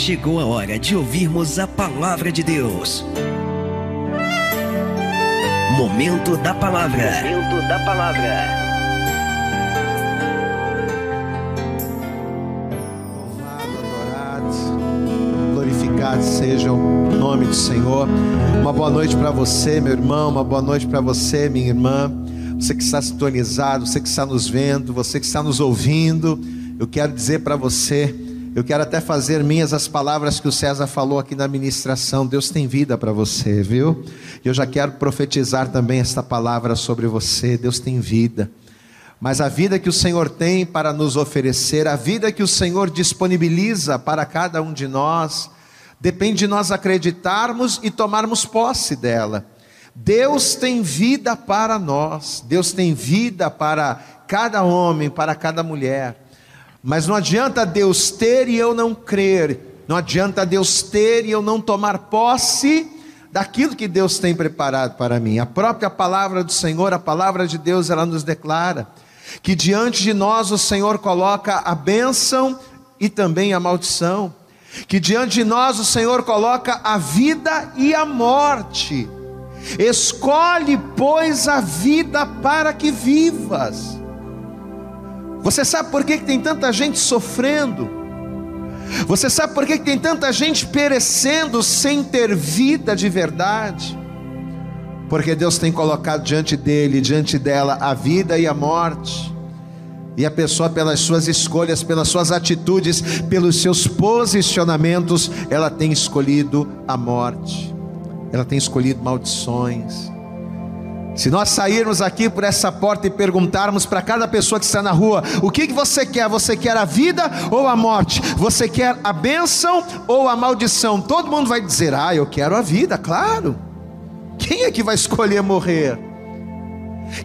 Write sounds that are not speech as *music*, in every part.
chegou a hora de ouvirmos a palavra de Deus. Momento da palavra. Momento da palavra. Louvado, adorado, glorificado seja o nome do Senhor. Uma boa noite para você, meu irmão. Uma boa noite para você, minha irmã. Você que está sintonizado, você que está nos vendo, você que está nos ouvindo. Eu quero dizer para você eu quero até fazer minhas as palavras que o César falou aqui na ministração. Deus tem vida para você, viu? Eu já quero profetizar também esta palavra sobre você. Deus tem vida. Mas a vida que o Senhor tem para nos oferecer, a vida que o Senhor disponibiliza para cada um de nós, depende de nós acreditarmos e tomarmos posse dela. Deus tem vida para nós, Deus tem vida para cada homem, para cada mulher. Mas não adianta Deus ter e eu não crer, não adianta Deus ter e eu não tomar posse daquilo que Deus tem preparado para mim. A própria palavra do Senhor, a palavra de Deus, ela nos declara que diante de nós o Senhor coloca a bênção e também a maldição, que diante de nós o Senhor coloca a vida e a morte. Escolhe, pois, a vida para que vivas. Você sabe por que tem tanta gente sofrendo? Você sabe por que tem tanta gente perecendo sem ter vida de verdade? Porque Deus tem colocado diante dele, diante dela, a vida e a morte. E a pessoa, pelas suas escolhas, pelas suas atitudes, pelos seus posicionamentos, ela tem escolhido a morte, ela tem escolhido maldições, se nós sairmos aqui por essa porta e perguntarmos para cada pessoa que está na rua: o que, que você quer? Você quer a vida ou a morte? Você quer a bênção ou a maldição? Todo mundo vai dizer: ah, eu quero a vida, claro. Quem é que vai escolher morrer?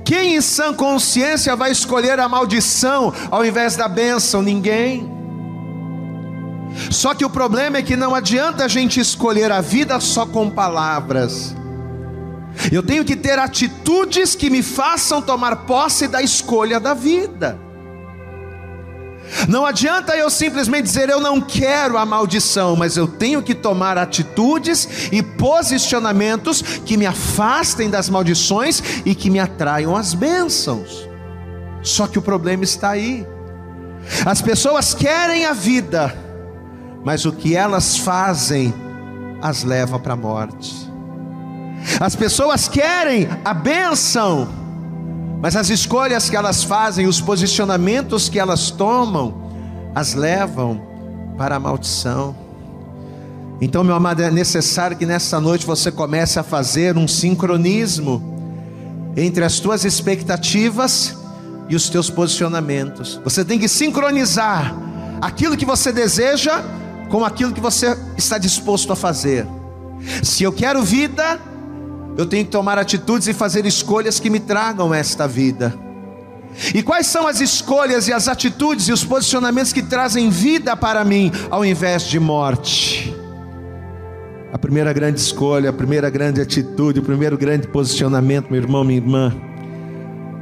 Quem em sã consciência vai escolher a maldição ao invés da bênção? Ninguém. Só que o problema é que não adianta a gente escolher a vida só com palavras. Eu tenho que ter atitudes que me façam tomar posse da escolha da vida. Não adianta eu simplesmente dizer eu não quero a maldição, mas eu tenho que tomar atitudes e posicionamentos que me afastem das maldições e que me atraiam as bênçãos. Só que o problema está aí. As pessoas querem a vida, mas o que elas fazem as leva para a morte. As pessoas querem a benção, mas as escolhas que elas fazem, os posicionamentos que elas tomam, as levam para a maldição. Então, meu amado, é necessário que nessa noite você comece a fazer um sincronismo entre as tuas expectativas e os teus posicionamentos. Você tem que sincronizar aquilo que você deseja com aquilo que você está disposto a fazer. Se eu quero vida, eu tenho que tomar atitudes e fazer escolhas que me tragam esta vida. E quais são as escolhas e as atitudes e os posicionamentos que trazem vida para mim ao invés de morte? A primeira grande escolha, a primeira grande atitude, o primeiro grande posicionamento, meu irmão, minha irmã,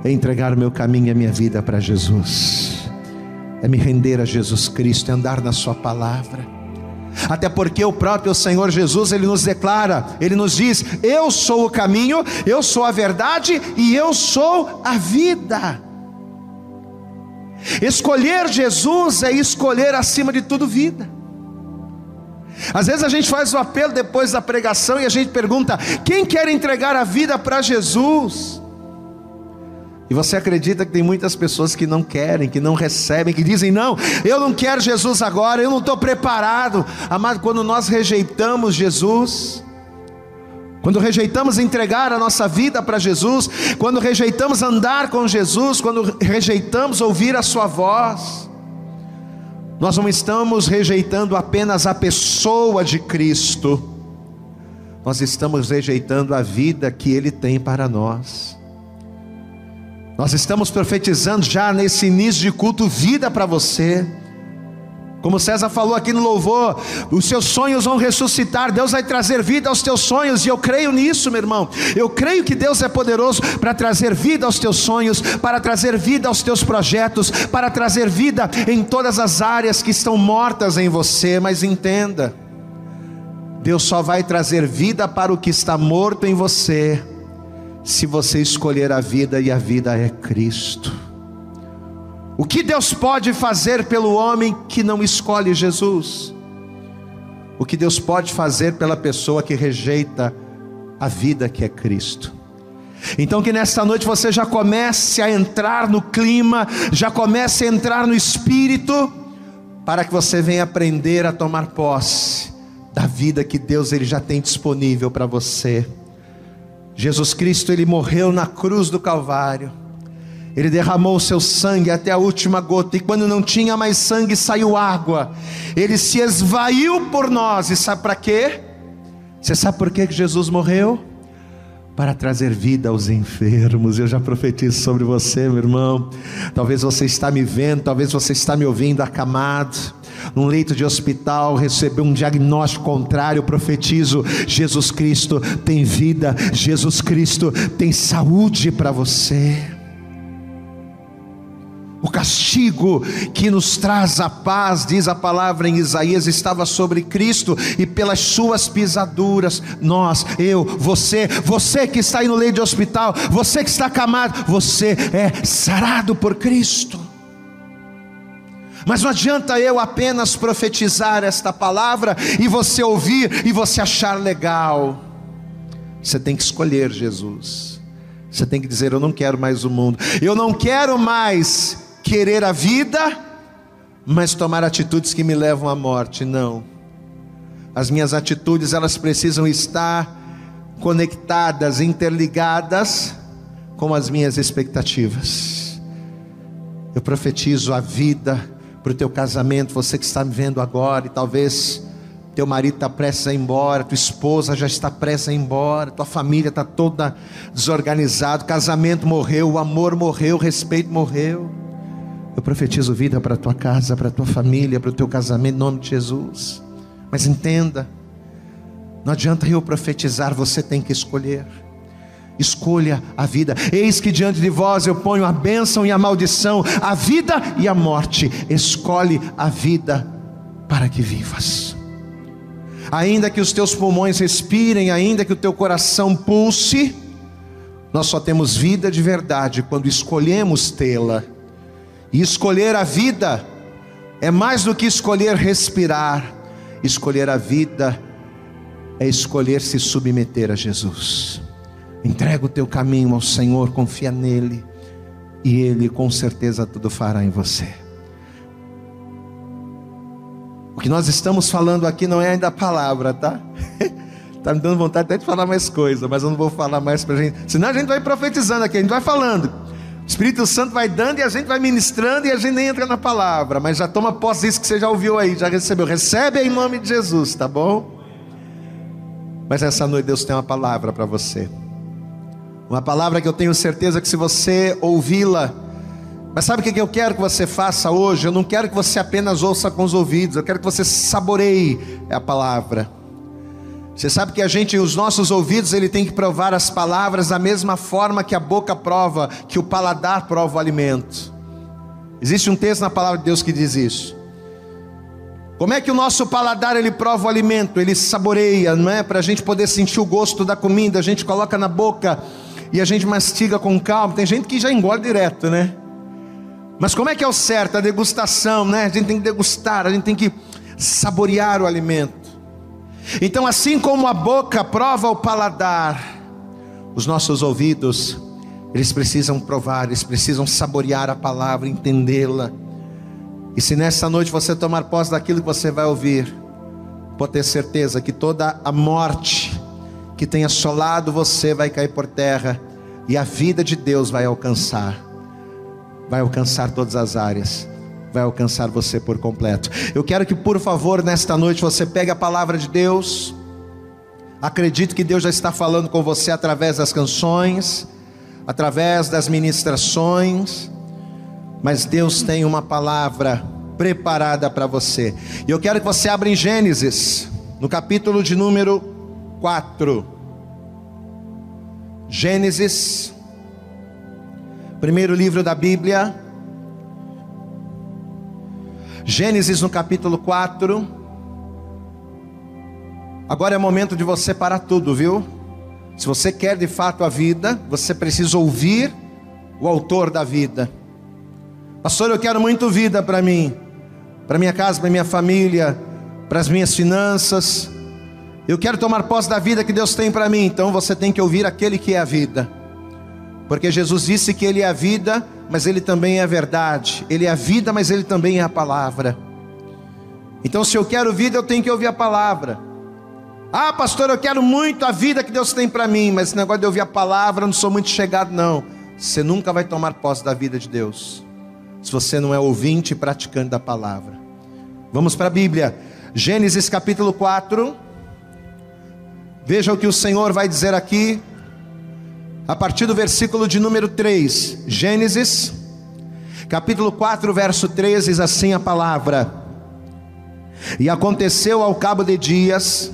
é entregar o meu caminho e a minha vida para Jesus, é me render a Jesus Cristo, é andar na Sua palavra até porque o próprio Senhor Jesus, ele nos declara, ele nos diz: Eu sou o caminho, eu sou a verdade e eu sou a vida. Escolher Jesus é escolher acima de tudo vida. Às vezes a gente faz o apelo depois da pregação e a gente pergunta: quem quer entregar a vida para Jesus? E você acredita que tem muitas pessoas que não querem, que não recebem, que dizem: não, eu não quero Jesus agora, eu não estou preparado. Amado, quando nós rejeitamos Jesus, quando rejeitamos entregar a nossa vida para Jesus, quando rejeitamos andar com Jesus, quando rejeitamos ouvir a Sua voz, nós não estamos rejeitando apenas a pessoa de Cristo, nós estamos rejeitando a vida que Ele tem para nós. Nós estamos profetizando já nesse início de culto vida para você. Como César falou aqui no louvor, os seus sonhos vão ressuscitar, Deus vai trazer vida aos teus sonhos, e eu creio nisso, meu irmão. Eu creio que Deus é poderoso para trazer vida aos teus sonhos, para trazer vida aos teus projetos, para trazer vida em todas as áreas que estão mortas em você, mas entenda, Deus só vai trazer vida para o que está morto em você, se você escolher a vida, e a vida é Cristo. O que Deus pode fazer pelo homem que não escolhe Jesus? O que Deus pode fazer pela pessoa que rejeita a vida que é Cristo? Então, que nesta noite você já comece a entrar no clima, já comece a entrar no espírito, para que você venha aprender a tomar posse da vida que Deus ele já tem disponível para você. Jesus Cristo ele morreu na cruz do Calvário ele derramou o seu sangue até a última gota, e quando não tinha mais sangue, saiu água. Ele se esvaiu por nós, e sabe para quê? Você sabe por que Jesus morreu? Para trazer vida aos enfermos. Eu já profetizo sobre você, meu irmão. Talvez você está me vendo, talvez você está me ouvindo acamado num leito de hospital, recebeu um diagnóstico contrário, profetizo: Jesus Cristo tem vida, Jesus Cristo tem saúde para você. O castigo que nos traz a paz, diz a palavra em Isaías, estava sobre Cristo e pelas suas pisaduras, nós, eu, você, você que está aí no leito de hospital, você que está acamado, você é sarado por Cristo. Mas não adianta eu apenas profetizar esta palavra e você ouvir e você achar legal. Você tem que escolher Jesus. Você tem que dizer: Eu não quero mais o mundo, eu não quero mais querer a vida, mas tomar atitudes que me levam à morte. Não. As minhas atitudes, elas precisam estar conectadas, interligadas com as minhas expectativas. Eu profetizo a vida para o teu casamento, você que está me vendo agora, e talvez teu marido está prestes a ir embora, tua esposa já está prestes a ir embora, tua família está toda desorganizada, casamento morreu, o amor morreu, o respeito morreu. Eu profetizo vida para a tua casa, para a tua família, para o teu casamento, em nome de Jesus. Mas entenda, não adianta eu profetizar, você tem que escolher. Escolha a vida. Eis que diante de vós eu ponho a bênção e a maldição, a vida e a morte. Escolhe a vida para que vivas. Ainda que os teus pulmões respirem, ainda que o teu coração pulse, nós só temos vida de verdade quando escolhemos tê-la e escolher a vida é mais do que escolher respirar. Escolher a vida é escolher se submeter a Jesus. Entrega o teu caminho ao Senhor, confia nele, e Ele com certeza tudo fará em você. O que nós estamos falando aqui não é ainda a palavra, tá? Está *laughs* me dando vontade até de falar mais coisa, mas eu não vou falar mais para gente. Senão a gente vai profetizando aqui, a gente vai falando. O Espírito Santo vai dando e a gente vai ministrando e a gente nem entra na palavra, mas já toma posse disso que você já ouviu aí, já recebeu. Recebe em nome de Jesus, tá bom? Mas essa noite Deus tem uma palavra para você. Uma palavra que eu tenho certeza que se você ouvi-la, mas sabe o que eu quero que você faça hoje? Eu não quero que você apenas ouça com os ouvidos, eu quero que você saboreie a palavra. Você sabe que a gente, os nossos ouvidos, ele tem que provar as palavras da mesma forma que a boca prova, que o paladar prova o alimento. Existe um texto na palavra de Deus que diz isso. Como é que o nosso paladar ele prova o alimento? Ele saboreia, não é? Para a gente poder sentir o gosto da comida, a gente coloca na boca e a gente mastiga com calma. Tem gente que já engole direto, né? Mas como é que é o certo? A degustação, né? A gente tem que degustar, a gente tem que saborear o alimento. Então, assim como a boca prova o paladar, os nossos ouvidos, eles precisam provar, eles precisam saborear a palavra, entendê-la. E se nessa noite você tomar posse daquilo que você vai ouvir, pode ter certeza que toda a morte que tem assolado você vai cair por terra e a vida de Deus vai alcançar, vai alcançar todas as áreas vai alcançar você por completo. Eu quero que, por favor, nesta noite você pegue a palavra de Deus. Acredito que Deus já está falando com você através das canções, através das ministrações, mas Deus tem uma palavra preparada para você. E eu quero que você abra em Gênesis, no capítulo de número 4. Gênesis, primeiro livro da Bíblia. Gênesis no capítulo 4. Agora é momento de você parar tudo, viu? Se você quer de fato a vida, você precisa ouvir o autor da vida. Pastor, eu quero muito vida para mim, para minha casa, para minha família, para as minhas finanças. Eu quero tomar posse da vida que Deus tem para mim. Então você tem que ouvir aquele que é a vida. Porque Jesus disse que ele é a vida, mas ele também é a verdade. Ele é a vida, mas ele também é a palavra. Então se eu quero vida, eu tenho que ouvir a palavra. Ah, pastor, eu quero muito a vida que Deus tem para mim, mas esse negócio de ouvir a palavra, eu não sou muito chegado não. Você nunca vai tomar posse da vida de Deus se você não é ouvinte e praticante da palavra. Vamos para a Bíblia, Gênesis capítulo 4. Veja o que o Senhor vai dizer aqui, a partir do versículo de número 3. Gênesis, capítulo 4, verso 3, diz assim a palavra: E aconteceu ao cabo de dias,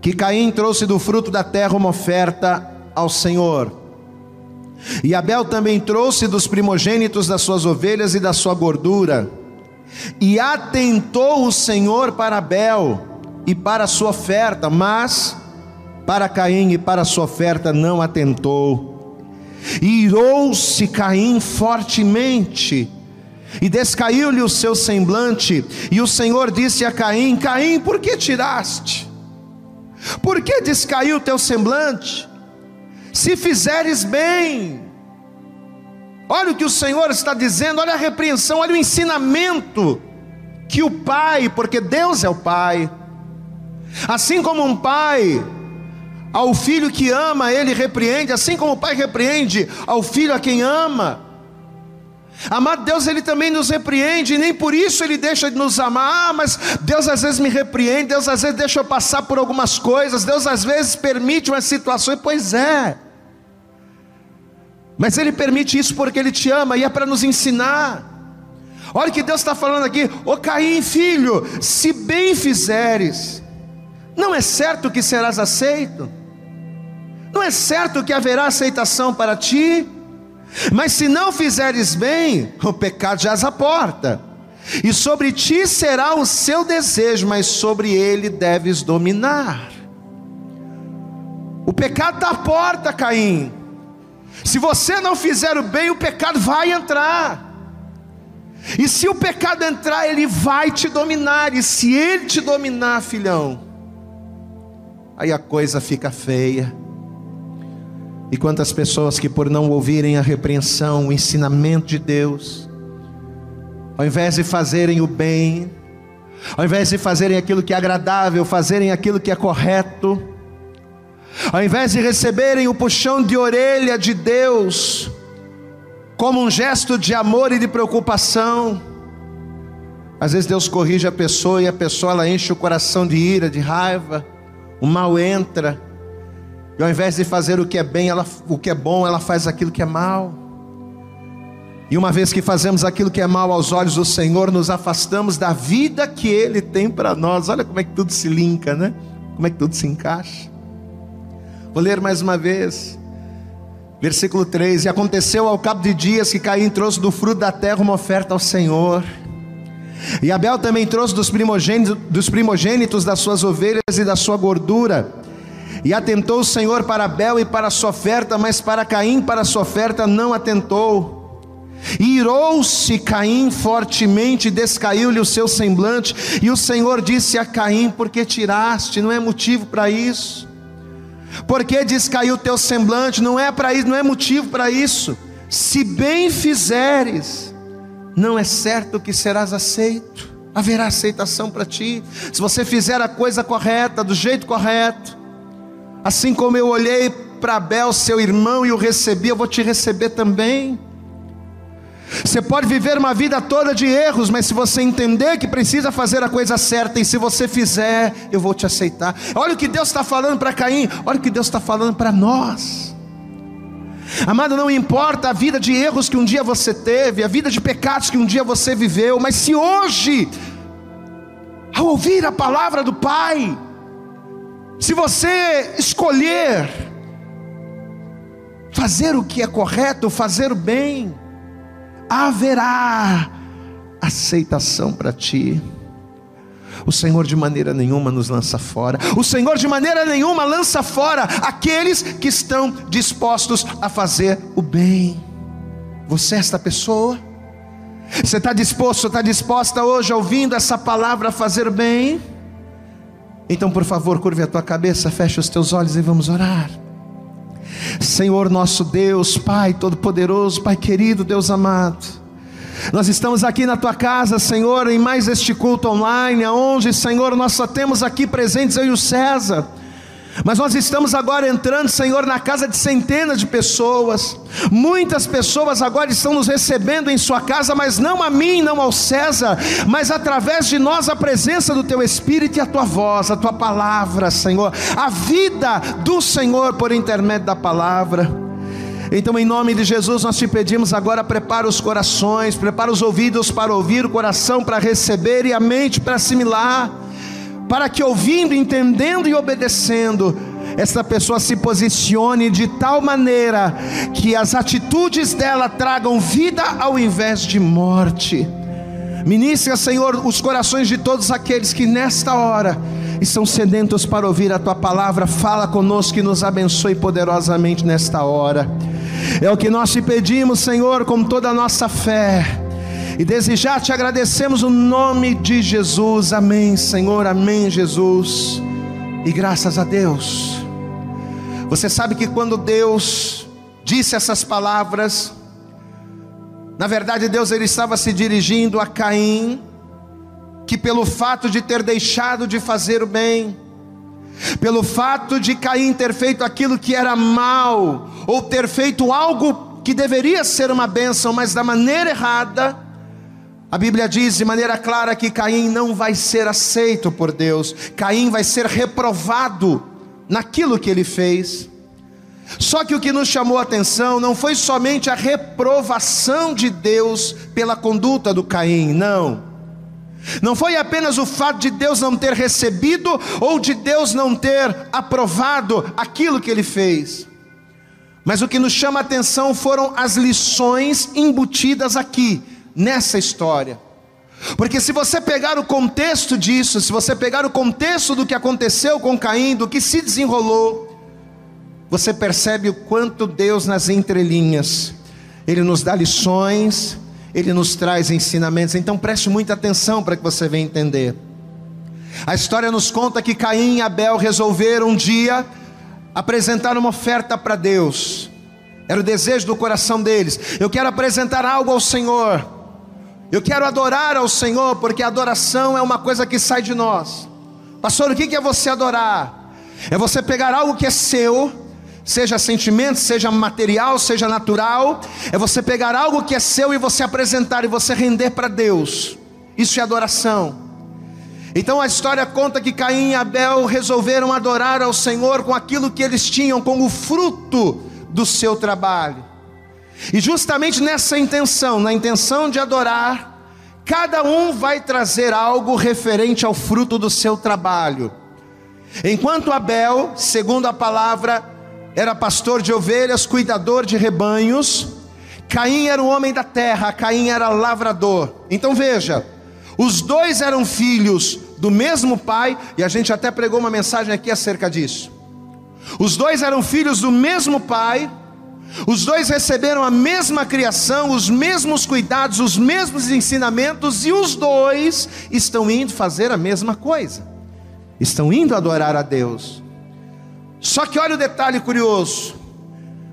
que Caim trouxe do fruto da terra uma oferta ao Senhor. E Abel também trouxe dos primogênitos das suas ovelhas e da sua gordura. E atentou o Senhor para Abel e para a sua oferta, mas para Caim e para sua oferta não atentou. Irou-se Caim fortemente e descaiu-lhe o seu semblante, e o Senhor disse a Caim: Caim, por que tiraste? Por que descaiu o teu semblante? se fizeres bem. Olha o que o Senhor está dizendo, olha a repreensão, olha o ensinamento que o pai, porque Deus é o pai, assim como um pai ao filho que ama, ele repreende, assim como o pai repreende ao filho a quem ama. Amado Deus, Ele também nos repreende, e nem por isso Ele deixa de nos amar. Ah, mas Deus às vezes me repreende, Deus às vezes deixa eu passar por algumas coisas, Deus às vezes permite umas situações, pois é. Mas Ele permite isso porque Ele te ama e é para nos ensinar. Olha o que Deus está falando aqui, ô Caim, filho, se bem fizeres, não é certo que serás aceito, não é certo que haverá aceitação para ti, mas se não fizeres bem, o pecado jaz à porta, e sobre ti será o seu desejo, mas sobre ele deves dominar. O pecado está à porta, Caim. Se você não fizer o bem, o pecado vai entrar. E se o pecado entrar, ele vai te dominar. E se ele te dominar, filhão, aí a coisa fica feia. E quantas pessoas que, por não ouvirem a repreensão, o ensinamento de Deus, ao invés de fazerem o bem, ao invés de fazerem aquilo que é agradável, fazerem aquilo que é correto, ao invés de receberem o puxão de orelha de Deus, como um gesto de amor e de preocupação, às vezes Deus corrige a pessoa e a pessoa ela enche o coração de ira, de raiva, o mal entra, e ao invés de fazer o que é bem, ela, o que é bom, ela faz aquilo que é mal. E uma vez que fazemos aquilo que é mal aos olhos do Senhor, nos afastamos da vida que Ele tem para nós. Olha como é que tudo se linka, né? Como é que tudo se encaixa. Vou ler mais uma vez. Versículo 3: E aconteceu ao cabo de dias que Caim trouxe do fruto da terra uma oferta ao Senhor. E Abel também trouxe dos primogênitos, dos primogênitos das suas ovelhas e da sua gordura. E atentou o Senhor para Abel e para a sua oferta, mas para Caim, para a sua oferta, não atentou. Irou-se Caim fortemente, descaiu-lhe o seu semblante, e o Senhor disse a Caim: Por que tiraste? Não é motivo para isso. Porque descaiu o teu semblante, não é para isso, não é motivo para isso. Se bem fizeres, não é certo que serás aceito. Haverá aceitação para ti. Se você fizer a coisa correta, do jeito correto, assim como eu olhei para Abel, seu irmão, e o recebi, eu vou te receber também. Você pode viver uma vida toda de erros, mas se você entender que precisa fazer a coisa certa, e se você fizer, eu vou te aceitar. Olha o que Deus está falando para Caim, olha o que Deus está falando para nós. Amado, não importa a vida de erros que um dia você teve, a vida de pecados que um dia você viveu, mas se hoje, ao ouvir a palavra do Pai, se você escolher fazer o que é correto, fazer o bem, haverá aceitação para ti. O Senhor de maneira nenhuma nos lança fora. O Senhor de maneira nenhuma lança fora aqueles que estão dispostos a fazer o bem. Você é esta pessoa? Você está disposto, está disposta hoje, ouvindo essa palavra, a fazer bem? Então, por favor, curve a tua cabeça, feche os teus olhos e vamos orar. Senhor nosso Deus, Pai Todo-Poderoso, Pai querido, Deus amado. Nós estamos aqui na tua casa, Senhor, em mais este culto online, aonde, Senhor, nós só temos aqui presentes eu e o César. Mas nós estamos agora entrando, Senhor, na casa de centenas de pessoas. Muitas pessoas agora estão nos recebendo em Sua casa, mas não a mim, não ao César, mas através de nós a presença do Teu Espírito e a Tua voz, a Tua palavra, Senhor, a vida do Senhor por intermédio da palavra. Então, em nome de Jesus, nós te pedimos agora: prepara os corações, prepara os ouvidos para ouvir, o coração para receber e a mente para assimilar, para que ouvindo, entendendo e obedecendo, essa pessoa se posicione de tal maneira que as atitudes dela tragam vida ao invés de morte. Ministra, Senhor, os corações de todos aqueles que nesta hora estão sedentos para ouvir a tua palavra. Fala conosco e nos abençoe poderosamente nesta hora. É o que nós te pedimos, Senhor, com toda a nossa fé. E desejar te agradecemos o nome de Jesus. Amém, Senhor. Amém, Jesus. E graças a Deus. Você sabe que quando Deus disse essas palavras, na verdade Deus ele estava se dirigindo a Caim, que pelo fato de ter deixado de fazer o bem, pelo fato de Caim ter feito aquilo que era mal, ou ter feito algo que deveria ser uma bênção, mas da maneira errada, a Bíblia diz de maneira clara que Caim não vai ser aceito por Deus, Caim vai ser reprovado naquilo que ele fez. Só que o que nos chamou a atenção não foi somente a reprovação de Deus pela conduta do Caim, não. Não foi apenas o fato de Deus não ter recebido ou de Deus não ter aprovado aquilo que ele fez. Mas o que nos chama a atenção foram as lições embutidas aqui, nessa história. Porque se você pegar o contexto disso, se você pegar o contexto do que aconteceu com Caim, do que se desenrolou, você percebe o quanto Deus nas entrelinhas, Ele nos dá lições, ele nos traz ensinamentos. Então preste muita atenção para que você venha entender. A história nos conta que Caim e Abel resolveram um dia apresentar uma oferta para Deus. Era o desejo do coração deles. Eu quero apresentar algo ao Senhor. Eu quero adorar ao Senhor, porque a adoração é uma coisa que sai de nós. Pastor, o que é você adorar? É você pegar algo que é seu seja sentimento, seja material, seja natural, é você pegar algo que é seu e você apresentar e você render para Deus. Isso é adoração. Então a história conta que Caim e Abel resolveram adorar ao Senhor com aquilo que eles tinham, com o fruto do seu trabalho. E justamente nessa intenção, na intenção de adorar, cada um vai trazer algo referente ao fruto do seu trabalho. Enquanto Abel, segundo a palavra, era pastor de ovelhas, cuidador de rebanhos. Caim era o homem da terra, Caim era lavrador. Então veja, os dois eram filhos do mesmo pai, e a gente até pregou uma mensagem aqui acerca disso. Os dois eram filhos do mesmo pai, os dois receberam a mesma criação, os mesmos cuidados, os mesmos ensinamentos, e os dois estão indo fazer a mesma coisa, estão indo adorar a Deus. Só que olha o detalhe curioso: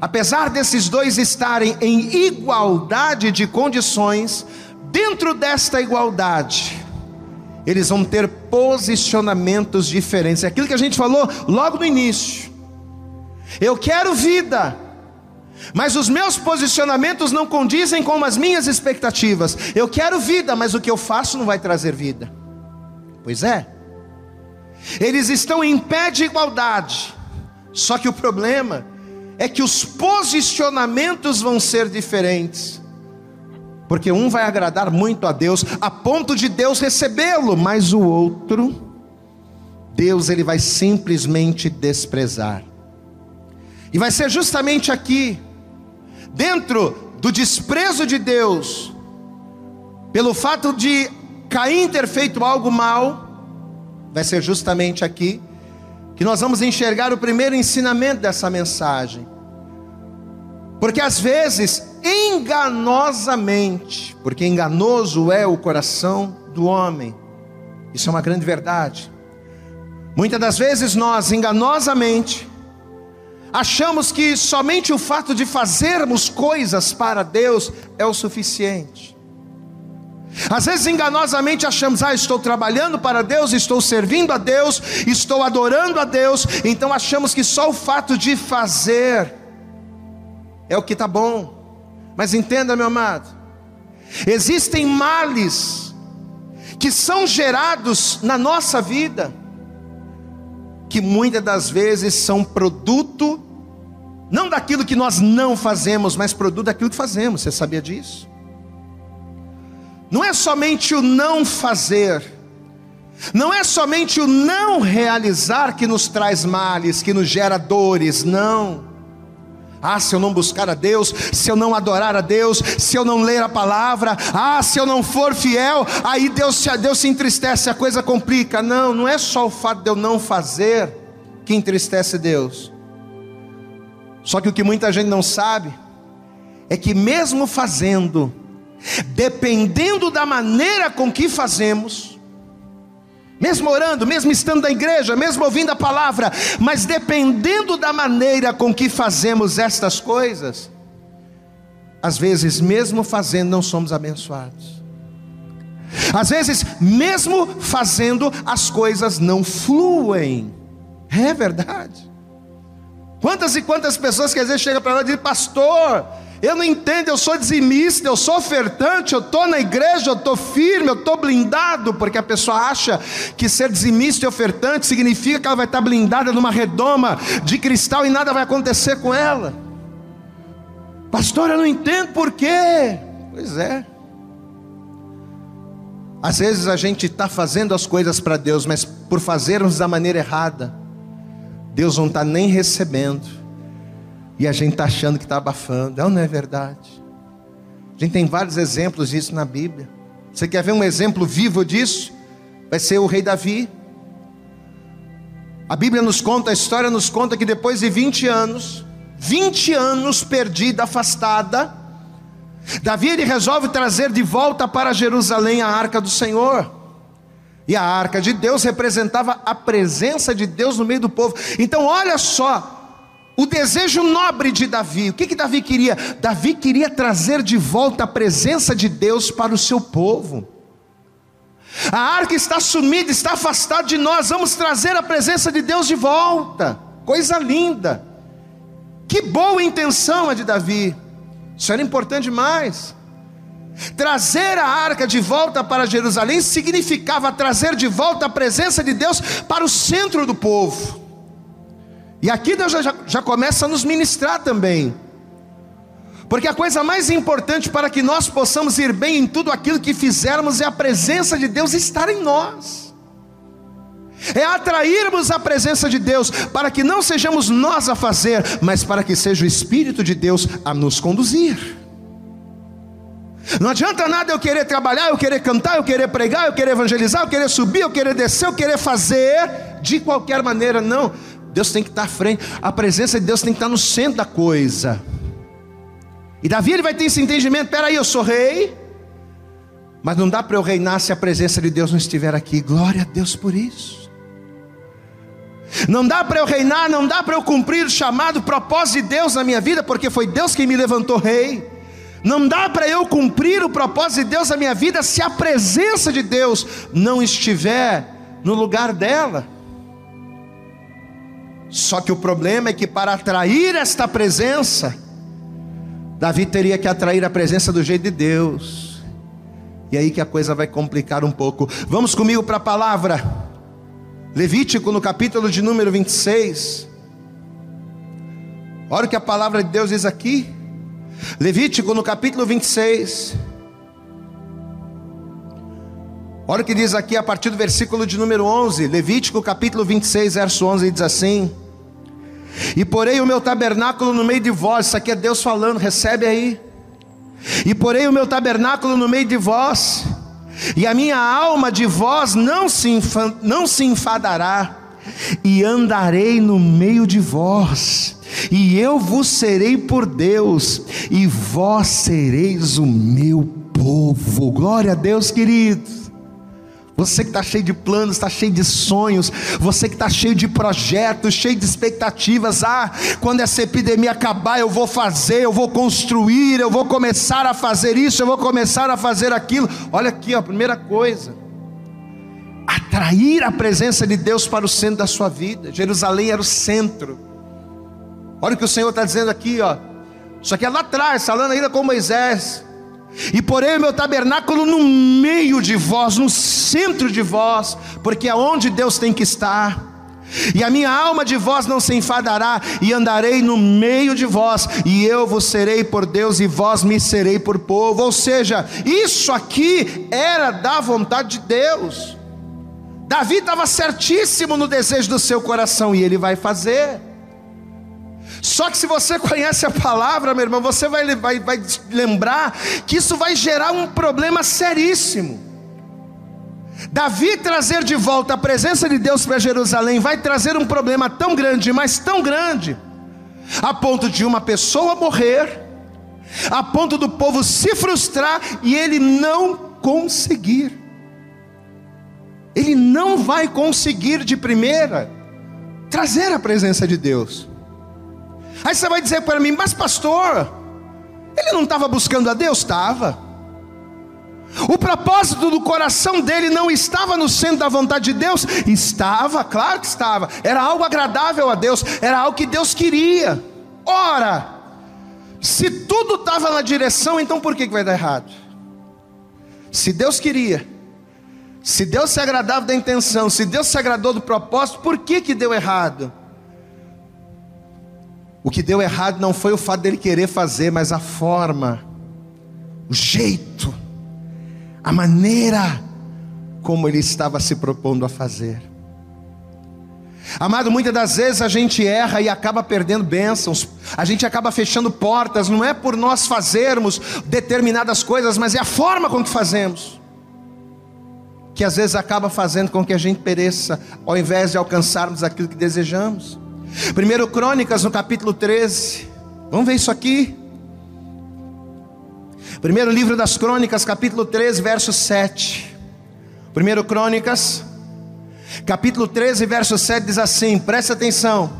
apesar desses dois estarem em igualdade de condições, dentro desta igualdade, eles vão ter posicionamentos diferentes. É aquilo que a gente falou logo no início. Eu quero vida, mas os meus posicionamentos não condizem com as minhas expectativas. Eu quero vida, mas o que eu faço não vai trazer vida. Pois é, eles estão em pé de igualdade, só que o problema é que os posicionamentos vão ser diferentes. Porque um vai agradar muito a Deus, a ponto de Deus recebê-lo, mas o outro, Deus ele vai simplesmente desprezar. E vai ser justamente aqui, dentro do desprezo de Deus, pelo fato de Caim ter feito algo mal, vai ser justamente aqui que nós vamos enxergar o primeiro ensinamento dessa mensagem. Porque às vezes, enganosamente, porque enganoso é o coração do homem, isso é uma grande verdade. Muitas das vezes nós, enganosamente, achamos que somente o fato de fazermos coisas para Deus é o suficiente. Às vezes enganosamente achamos, ah, estou trabalhando para Deus, estou servindo a Deus, estou adorando a Deus, então achamos que só o fato de fazer é o que está bom. Mas entenda, meu amado, existem males que são gerados na nossa vida, que muitas das vezes são produto, não daquilo que nós não fazemos, mas produto daquilo que fazemos, você sabia disso? Não é somente o não fazer, não é somente o não realizar que nos traz males, que nos gera dores, não. Ah, se eu não buscar a Deus, se eu não adorar a Deus, se eu não ler a palavra, ah, se eu não for fiel, aí Deus, Deus se entristece, a coisa complica. Não, não é só o fato de eu não fazer que entristece Deus. Só que o que muita gente não sabe é que mesmo fazendo, dependendo da maneira com que fazemos, mesmo orando, mesmo estando na igreja, mesmo ouvindo a palavra, mas dependendo da maneira com que fazemos estas coisas, às vezes, mesmo fazendo, não somos abençoados. Às vezes, mesmo fazendo, as coisas não fluem. É verdade. Quantas e quantas pessoas que às vezes chegam para nós e dizem, pastor, eu não entendo, eu sou dizimista, eu sou ofertante, eu estou na igreja, eu estou firme, eu estou blindado, porque a pessoa acha que ser dizimista e ofertante significa que ela vai estar blindada numa redoma de cristal e nada vai acontecer com ela. Pastor, eu não entendo por quê. Pois é. Às vezes a gente está fazendo as coisas para Deus, mas por fazermos da maneira errada, Deus não está nem recebendo. E a gente está achando que está abafando. Não, não é verdade. A gente tem vários exemplos disso na Bíblia. Você quer ver um exemplo vivo disso? Vai ser o rei Davi. A Bíblia nos conta, a história nos conta que depois de 20 anos, 20 anos perdida, afastada, Davi ele resolve trazer de volta para Jerusalém a arca do Senhor. E a arca de Deus representava a presença de Deus no meio do povo. Então, olha só, o desejo nobre de Davi, o que, que Davi queria? Davi queria trazer de volta a presença de Deus para o seu povo. A arca está sumida, está afastada de nós, vamos trazer a presença de Deus de volta. Coisa linda. Que boa intenção a de Davi. Isso era importante demais. Trazer a arca de volta para Jerusalém significava trazer de volta a presença de Deus para o centro do povo. E aqui Deus já, já começa a nos ministrar também. Porque a coisa mais importante para que nós possamos ir bem em tudo aquilo que fizermos é a presença de Deus estar em nós. É atrairmos a presença de Deus, para que não sejamos nós a fazer, mas para que seja o Espírito de Deus a nos conduzir. Não adianta nada eu querer trabalhar, eu querer cantar, eu querer pregar, eu querer evangelizar, eu querer subir, eu querer descer, eu querer fazer de qualquer maneira, não. Deus tem que estar à frente, a presença de Deus tem que estar no centro da coisa. E Davi ele vai ter esse entendimento: peraí, eu sou rei, mas não dá para eu reinar se a presença de Deus não estiver aqui. Glória a Deus por isso. Não dá para eu reinar, não dá para eu cumprir o chamado, o propósito de Deus na minha vida, porque foi Deus quem me levantou rei. Não dá para eu cumprir o propósito de Deus na minha vida se a presença de Deus não estiver no lugar dela. Só que o problema é que para atrair esta presença, Davi teria que atrair a presença do jeito de Deus. E aí que a coisa vai complicar um pouco. Vamos comigo para a palavra. Levítico no capítulo de número 26. Olha o que a palavra de Deus diz aqui. Levítico no capítulo 26. Olha o que diz aqui a partir do versículo de número 11. Levítico capítulo 26, verso 11 diz assim: E porei o meu tabernáculo no meio de vós. Isso aqui é Deus falando, recebe aí. E porei o meu tabernáculo no meio de vós, e a minha alma de vós não se, não se enfadará, e andarei no meio de vós, e eu vos serei por Deus, e vós sereis o meu povo. Glória a Deus, queridos. Você que está cheio de planos, está cheio de sonhos, você que está cheio de projetos, cheio de expectativas. Ah, quando essa epidemia acabar, eu vou fazer, eu vou construir, eu vou começar a fazer isso, eu vou começar a fazer aquilo. Olha aqui, ó, a primeira coisa: atrair a presença de Deus para o centro da sua vida. Jerusalém era o centro. Olha o que o Senhor está dizendo aqui, ó. Isso aqui é lá atrás, falando ainda com Moisés. E porém o meu tabernáculo no meio de vós, no centro de vós, porque é onde Deus tem que estar. E a minha alma de vós não se enfadará, e andarei no meio de vós, e eu vos serei por Deus, e vós me serei por povo. Ou seja, isso aqui era da vontade de Deus. Davi estava certíssimo no desejo do seu coração, e ele vai fazer. Só que se você conhece a palavra, meu irmão, você vai, vai, vai lembrar que isso vai gerar um problema seríssimo. Davi trazer de volta a presença de Deus para Jerusalém vai trazer um problema tão grande, mas tão grande, a ponto de uma pessoa morrer, a ponto do povo se frustrar e ele não conseguir. Ele não vai conseguir de primeira trazer a presença de Deus. Aí você vai dizer para mim, mas pastor, ele não estava buscando a Deus? Estava. O propósito do coração dele não estava no centro da vontade de Deus? Estava, claro que estava. Era algo agradável a Deus, era algo que Deus queria. Ora, se tudo estava na direção, então por que, que vai dar errado? Se Deus queria, se Deus se agradava da intenção, se Deus se agradou do propósito, por que, que deu errado? O que deu errado não foi o fato dele querer fazer, mas a forma, o jeito, a maneira como ele estava se propondo a fazer. Amado, muitas das vezes a gente erra e acaba perdendo bênçãos, a gente acaba fechando portas, não é por nós fazermos determinadas coisas, mas é a forma com que fazemos, que às vezes acaba fazendo com que a gente pereça, ao invés de alcançarmos aquilo que desejamos. Primeiro Crônicas no capítulo 13. Vamos ver isso aqui. Primeiro livro das Crônicas, capítulo 13, verso 7. Primeiro Crônicas, capítulo 13, verso 7 diz assim: Presta atenção.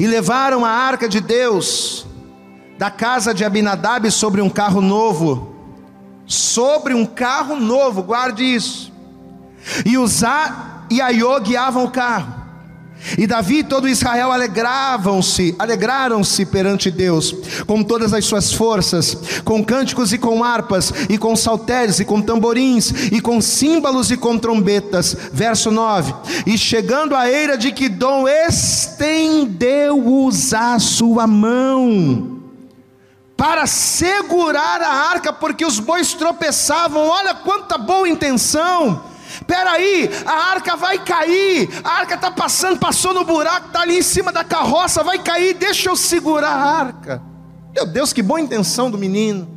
E levaram a arca de Deus da casa de Abinadab sobre um carro novo, sobre um carro novo, guarde isso. E Uzá e Aiô guiavam o carro. E Davi e todo Israel alegravam-se, alegraram-se perante Deus, com todas as suas forças, com cânticos e com harpas, e com saltérios e com tamborins, e com símbolos e com trombetas. Verso 9: E chegando à eira de Quidom, estendeu-os a sua mão, para segurar a arca, porque os bois tropeçavam. Olha quanta boa intenção! Espera aí, a arca vai cair. A arca está passando, passou no buraco, está ali em cima da carroça, vai cair. Deixa eu segurar a arca. Meu Deus, que boa intenção do menino.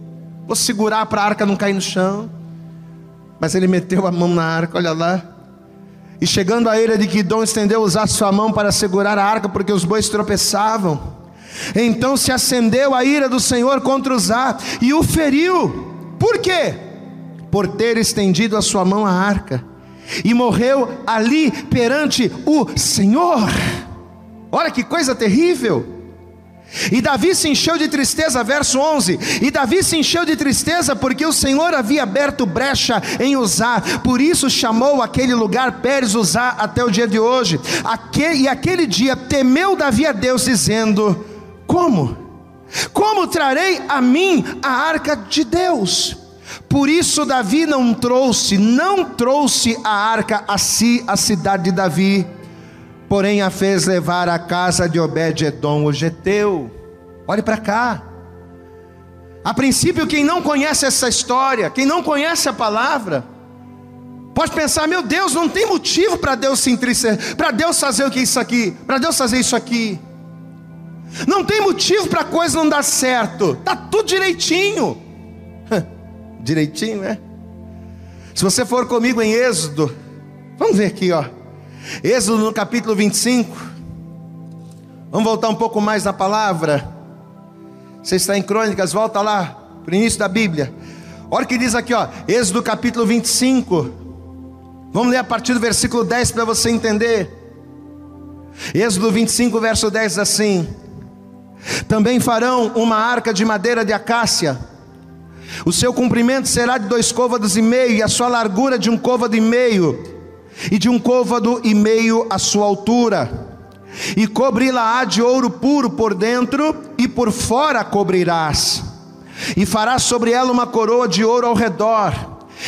Vou segurar para a arca não cair no chão. Mas ele meteu a mão na arca, olha lá. E chegando a ele de Guidom, estendeu usar sua mão para segurar a arca, porque os bois tropeçavam. Então se acendeu a ira do Senhor contra Uzá e o feriu. Por quê? Por ter estendido a sua mão à arca, e morreu ali perante o Senhor. Olha que coisa terrível. E Davi se encheu de tristeza, verso 11. E Davi se encheu de tristeza porque o Senhor havia aberto brecha em Uzá, por isso chamou aquele lugar Pérez Uzá até o dia de hoje. Aquele, e aquele dia temeu Davi a Deus, dizendo: Como? Como trarei a mim a arca de Deus? Por isso Davi não trouxe, não trouxe a arca a si, a cidade de Davi, porém a fez levar à casa de Obed-edom, o geteu. Olhe para cá. A princípio, quem não conhece essa história, quem não conhece a palavra, pode pensar: meu Deus, não tem motivo para Deus se entristecer, para Deus fazer o que isso aqui, para Deus fazer isso aqui. Não tem motivo para a coisa não dar certo, tá tudo direitinho. Direitinho, é? Se você for comigo em Êxodo, vamos ver aqui, ó. Êxodo no capítulo 25. Vamos voltar um pouco mais na palavra. Você está em Crônicas, volta lá, para o início da Bíblia. Olha o que diz aqui, ó. Êxodo capítulo 25. Vamos ler a partir do versículo 10 para você entender. Êxodo 25, verso 10 assim: Também farão uma arca de madeira de acácia. O seu comprimento será de dois côvados e meio, e a sua largura de um côvado e meio, e de um côvado e meio a sua altura. E cobri-la-á de ouro puro por dentro e por fora cobrirás, e farás sobre ela uma coroa de ouro ao redor,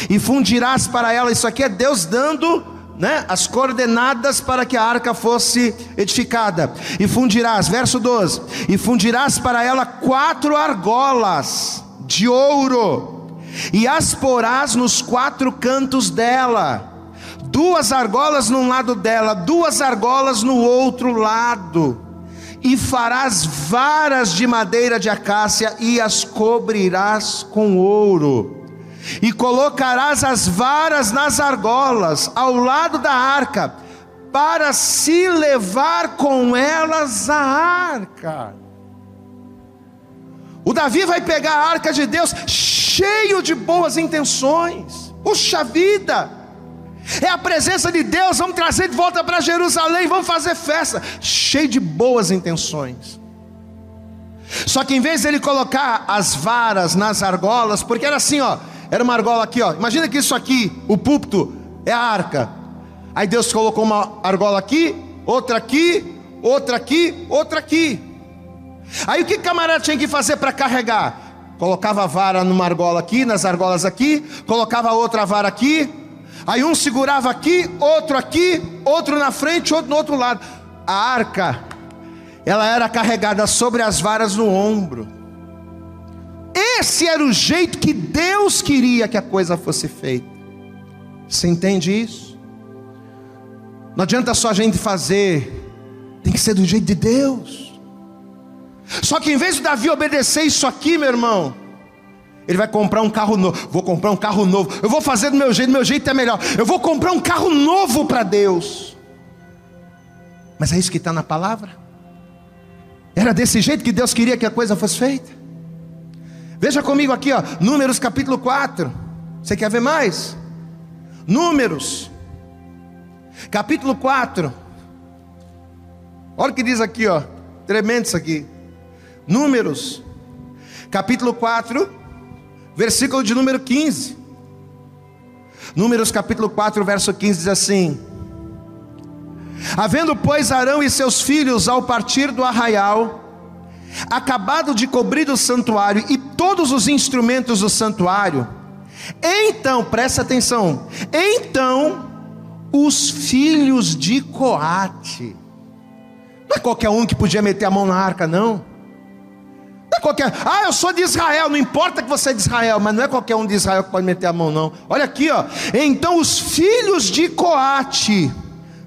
e fundirás para ela, isso aqui é Deus dando né, as coordenadas para que a arca fosse edificada, e fundirás, verso 12: e fundirás para ela quatro argolas de ouro, e as porás nos quatro cantos dela, duas argolas num lado dela, duas argolas no outro lado, e farás varas de madeira de acácia e as cobrirás com ouro. E colocarás as varas nas argolas ao lado da arca, para se levar com elas a arca. O Davi vai pegar a arca de Deus cheio de boas intenções. Puxa vida! É a presença de Deus, vamos trazer de volta para Jerusalém, vamos fazer festa, cheio de boas intenções. Só que em vez de ele colocar as varas nas argolas, porque era assim, ó, era uma argola aqui, ó. Imagina que isso aqui, o púlpito, é a arca. Aí Deus colocou uma argola aqui, outra aqui, outra aqui, outra aqui. Aí o que o camarada tinha que fazer para carregar? Colocava a vara numa argola aqui, nas argolas aqui, colocava outra vara aqui, Aí um segurava aqui, outro aqui, outro na frente, outro no outro lado. A arca, ela era carregada sobre as varas no ombro. Esse era o jeito que Deus queria que a coisa fosse feita. Você entende isso? Não adianta só a gente fazer, tem que ser do jeito de Deus. Só que em vez de Davi obedecer isso aqui, meu irmão, ele vai comprar um carro novo. Vou comprar um carro novo. Eu vou fazer do meu jeito, meu jeito é melhor. Eu vou comprar um carro novo para Deus. Mas é isso que está na palavra. Era desse jeito que Deus queria que a coisa fosse feita. Veja comigo aqui, ó, Números capítulo 4. Você quer ver mais? Números, capítulo 4. Olha o que diz aqui, ó. Tremendo isso aqui. Números, capítulo 4, versículo de número 15. Números capítulo 4, verso 15 diz assim: Havendo, pois, Arão e seus filhos ao partir do arraial, acabado de cobrir o santuário e todos os instrumentos do santuário, então, presta atenção, então os filhos de Coate, não é qualquer um que podia meter a mão na arca, não. É qualquer, ah, eu sou de Israel, não importa que você é de Israel, mas não é qualquer um de Israel que pode meter a mão, não. Olha aqui, ó. Então os filhos de Coate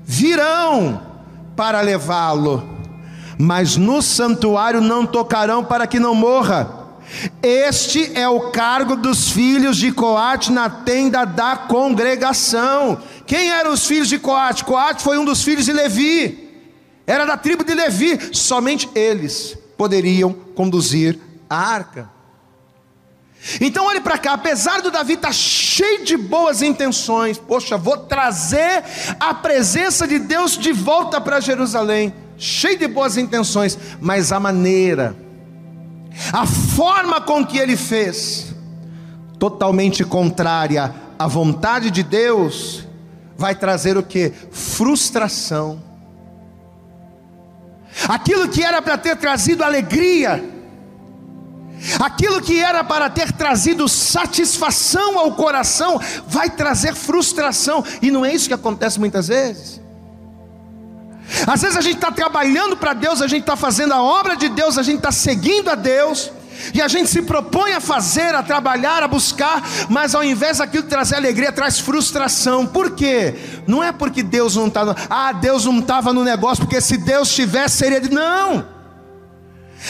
virão para levá-lo, mas no santuário não tocarão para que não morra. Este é o cargo dos filhos de Coate na tenda da congregação. Quem eram os filhos de Coate? Coate foi um dos filhos de Levi, era da tribo de Levi, somente eles poderiam conduzir a arca. Então olhe para cá, apesar do Davi estar tá cheio de boas intenções, poxa, vou trazer a presença de Deus de volta para Jerusalém, cheio de boas intenções, mas a maneira, a forma com que ele fez, totalmente contrária à vontade de Deus, vai trazer o que? Frustração aquilo que era para ter trazido alegria, aquilo que era para ter trazido satisfação ao coração, vai trazer frustração, e não é isso que acontece muitas vezes. Às vezes a gente está trabalhando para Deus, a gente está fazendo a obra de Deus, a gente está seguindo a Deus, e a gente se propõe a fazer, a trabalhar, a buscar, mas ao invés daquilo trazer alegria, traz frustração. Por quê? Não é porque Deus não está, ah, Deus não estava no negócio, porque se Deus tivesse, seria. Não!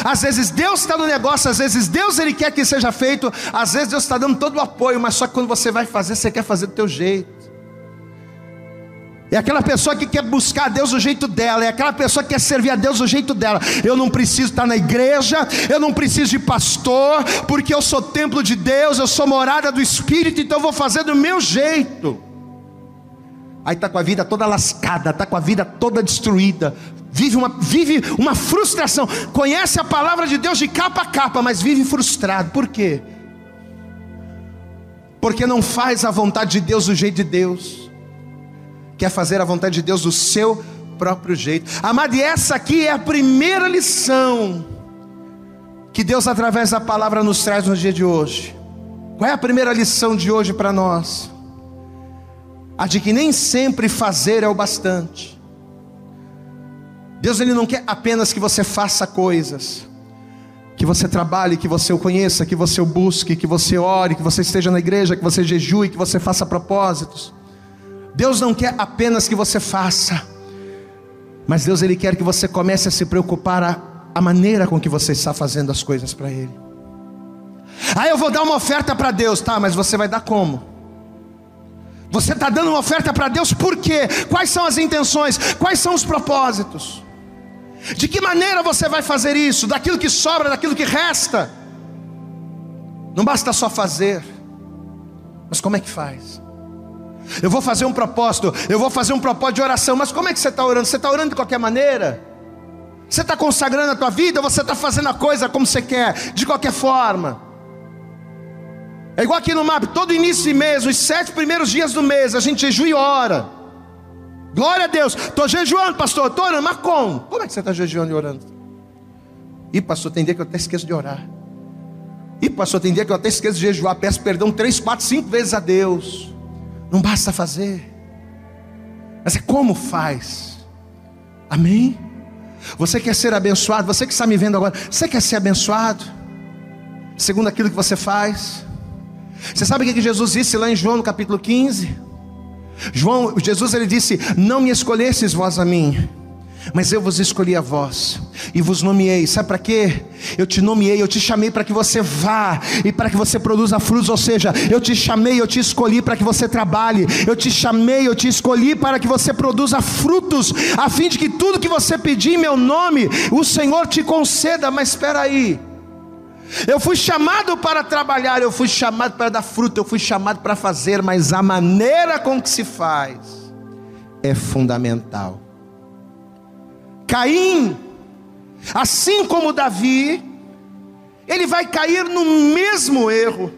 Às vezes Deus está no negócio, às vezes Deus Ele quer que seja feito, às vezes Deus está dando todo o apoio, mas só que quando você vai fazer, você quer fazer do teu jeito. É aquela pessoa que quer buscar a Deus do jeito dela, é aquela pessoa que quer servir a Deus do jeito dela. Eu não preciso estar na igreja, eu não preciso de pastor, porque eu sou templo de Deus, eu sou morada do Espírito, então eu vou fazer do meu jeito. Aí está com a vida toda lascada, está com a vida toda destruída, vive uma, vive uma frustração, conhece a palavra de Deus de capa a capa, mas vive frustrado. Por quê? Porque não faz a vontade de Deus do jeito de Deus quer fazer a vontade de Deus do seu próprio jeito. Amado, e essa aqui é a primeira lição que Deus, através da palavra, nos traz no dia de hoje. Qual é a primeira lição de hoje para nós? A de que nem sempre fazer é o bastante. Deus ele não quer apenas que você faça coisas, que você trabalhe, que você o conheça, que você o busque, que você ore, que você esteja na igreja, que você jejue, que você faça propósitos. Deus não quer apenas que você faça, mas Deus ele quer que você comece a se preocupar a, a maneira com que você está fazendo as coisas para Ele. Ah, eu vou dar uma oferta para Deus, tá? Mas você vai dar como? Você está dando uma oferta para Deus por quê? Quais são as intenções? Quais são os propósitos? De que maneira você vai fazer isso? Daquilo que sobra, daquilo que resta? Não basta só fazer, mas como é que faz? Eu vou fazer um propósito, eu vou fazer um propósito de oração, mas como é que você está orando? Você está orando de qualquer maneira? Você está consagrando a tua vida ou você está fazendo a coisa como você quer, de qualquer forma? É igual aqui no mapa, todo início de mês, os sete primeiros dias do mês, a gente jejua e ora. Glória a Deus, estou jejuando, pastor, estou orando, mas como? Como é que você está jejuando e orando? E pastor, tem dia que eu até esqueço de orar. E pastor, tem dia que eu até esqueço de jejuar, peço perdão três, quatro, cinco vezes a Deus. Não basta fazer, mas é como faz. Amém? Você quer ser abençoado? Você que está me vendo agora, você quer ser abençoado? Segundo aquilo que você faz. Você sabe o que Jesus disse lá em João no capítulo 15? João, Jesus ele disse: Não me escolhesses vós a mim, mas eu vos escolhi a vós e vos nomeei. Sabe para quê? Eu te nomeei, eu te chamei para que você vá e para que você produza frutos. Ou seja, eu te chamei, eu te escolhi para que você trabalhe. Eu te chamei, eu te escolhi para que você produza frutos, a fim de que tudo que você pedir em meu nome, o Senhor te conceda. Mas espera aí. Eu fui chamado para trabalhar, eu fui chamado para dar fruto, eu fui chamado para fazer, mas a maneira com que se faz é fundamental. Caim, assim como Davi, ele vai cair no mesmo erro.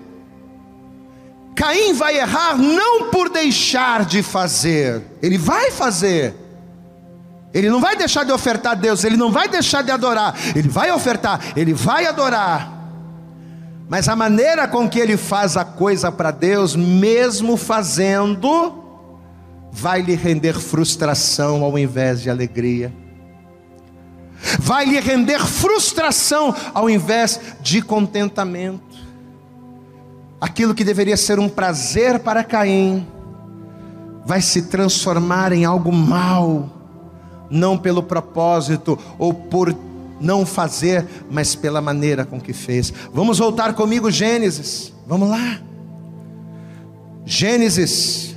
Caim vai errar não por deixar de fazer, ele vai fazer. Ele não vai deixar de ofertar a Deus, ele não vai deixar de adorar, ele vai ofertar, ele vai adorar. Mas a maneira com que ele faz a coisa para Deus, mesmo fazendo, vai lhe render frustração ao invés de alegria vai lhe render frustração ao invés de contentamento. Aquilo que deveria ser um prazer para Caim, vai se transformar em algo mal, não pelo propósito ou por não fazer, mas pela maneira com que fez. Vamos voltar comigo, Gênesis, vamos lá. Gênesis,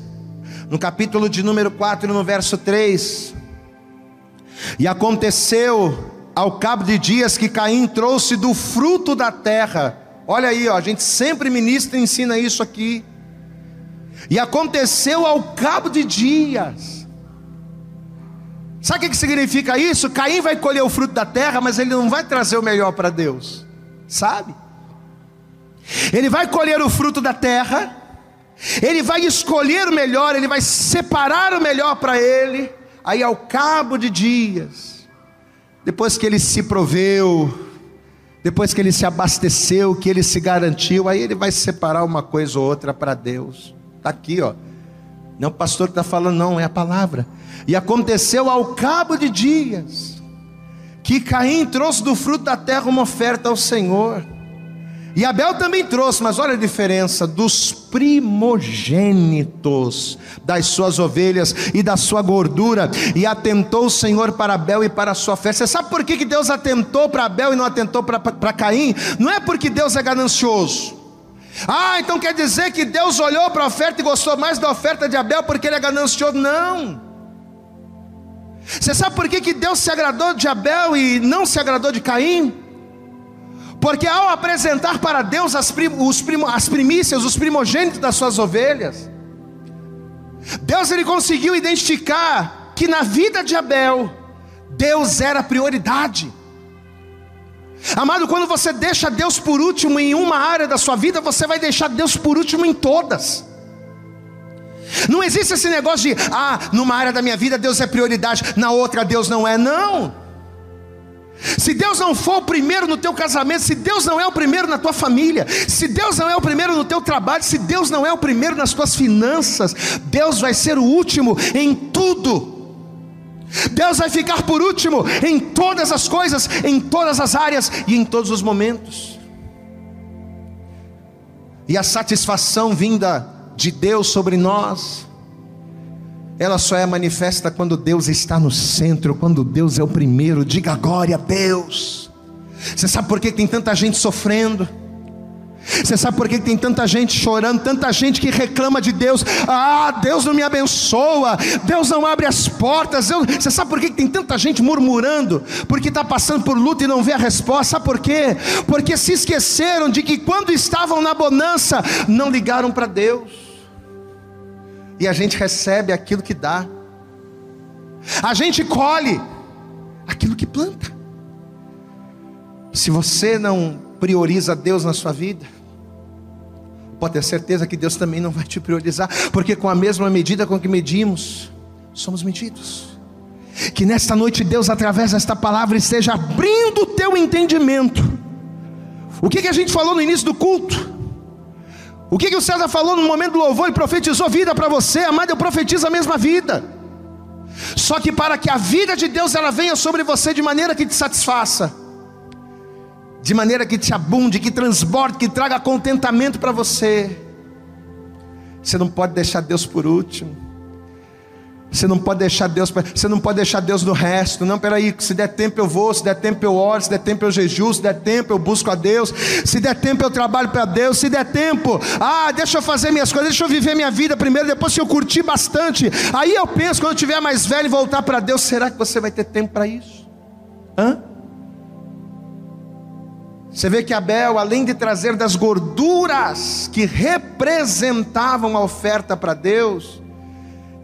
no capítulo de número 4, no verso 3. E aconteceu ao cabo de dias que Caim trouxe do fruto da terra. Olha aí, ó, a gente sempre ministra e ensina isso aqui. E aconteceu ao cabo de dias. Sabe o que significa isso? Caim vai colher o fruto da terra, mas ele não vai trazer o melhor para Deus. Sabe? Ele vai colher o fruto da terra, ele vai escolher o melhor, ele vai separar o melhor para ele Aí, ao cabo de dias, depois que ele se proveu, depois que ele se abasteceu, que ele se garantiu, aí ele vai separar uma coisa ou outra para Deus. Está aqui, ó. Não é o pastor que está falando, não, é a palavra. E aconteceu ao cabo de dias que Caim trouxe do fruto da terra uma oferta ao Senhor. E Abel também trouxe, mas olha a diferença dos primogênitos das suas ovelhas e da sua gordura. E atentou o Senhor para Abel e para a sua oferta. Você sabe por que Deus atentou para Abel e não atentou para Caim? Não é porque Deus é ganancioso. Ah, então quer dizer que Deus olhou para a oferta e gostou mais da oferta de Abel porque ele é ganancioso? Não. Você sabe por que, que Deus se agradou de Abel e não se agradou de Caim? Porque ao apresentar para Deus as, prim, os prim, as primícias, os primogênitos das suas ovelhas, Deus ele conseguiu identificar que na vida de Abel, Deus era prioridade. Amado, quando você deixa Deus por último em uma área da sua vida, você vai deixar Deus por último em todas. Não existe esse negócio de, ah, numa área da minha vida Deus é prioridade, na outra Deus não é, não. Se Deus não for o primeiro no teu casamento, se Deus não é o primeiro na tua família, se Deus não é o primeiro no teu trabalho, se Deus não é o primeiro nas tuas finanças, Deus vai ser o último em tudo. Deus vai ficar por último em todas as coisas, em todas as áreas e em todos os momentos. E a satisfação vinda de Deus sobre nós, ela só é manifesta quando Deus está no centro, quando Deus é o primeiro. Diga glória a Deus. Você sabe por que tem tanta gente sofrendo? Você sabe por que tem tanta gente chorando, tanta gente que reclama de Deus? Ah, Deus não me abençoa, Deus não abre as portas. Deus... Você sabe por que tem tanta gente murmurando? Porque está passando por luta e não vê a resposta. Sabe por quê? Porque se esqueceram de que quando estavam na bonança, não ligaram para Deus. E a gente recebe aquilo que dá, a gente colhe aquilo que planta. Se você não prioriza Deus na sua vida, pode ter certeza que Deus também não vai te priorizar, porque com a mesma medida com que medimos, somos medidos. Que nesta noite Deus, através desta palavra, esteja abrindo o teu entendimento. O que, que a gente falou no início do culto? O que, que o César falou no momento do louvor? Ele profetizou vida para você, amado, eu profetizo a mesma vida. Só que para que a vida de Deus ela venha sobre você de maneira que te satisfaça de maneira que te abunde, que transborde, que traga contentamento para você. Você não pode deixar Deus por último. Você não pode deixar Deus, você não pode deixar Deus no resto. Não, peraí, se der tempo eu vou, se der tempo eu oro, se der tempo eu jejuo, se der tempo eu busco a Deus, se der tempo eu trabalho para Deus, se der tempo, ah, deixa eu fazer minhas coisas, deixa eu viver minha vida primeiro, depois se eu curtir bastante, aí eu penso quando eu tiver mais velho e voltar para Deus, será que você vai ter tempo para isso? Hã? Você vê que Abel, além de trazer das gorduras que representavam a oferta para Deus,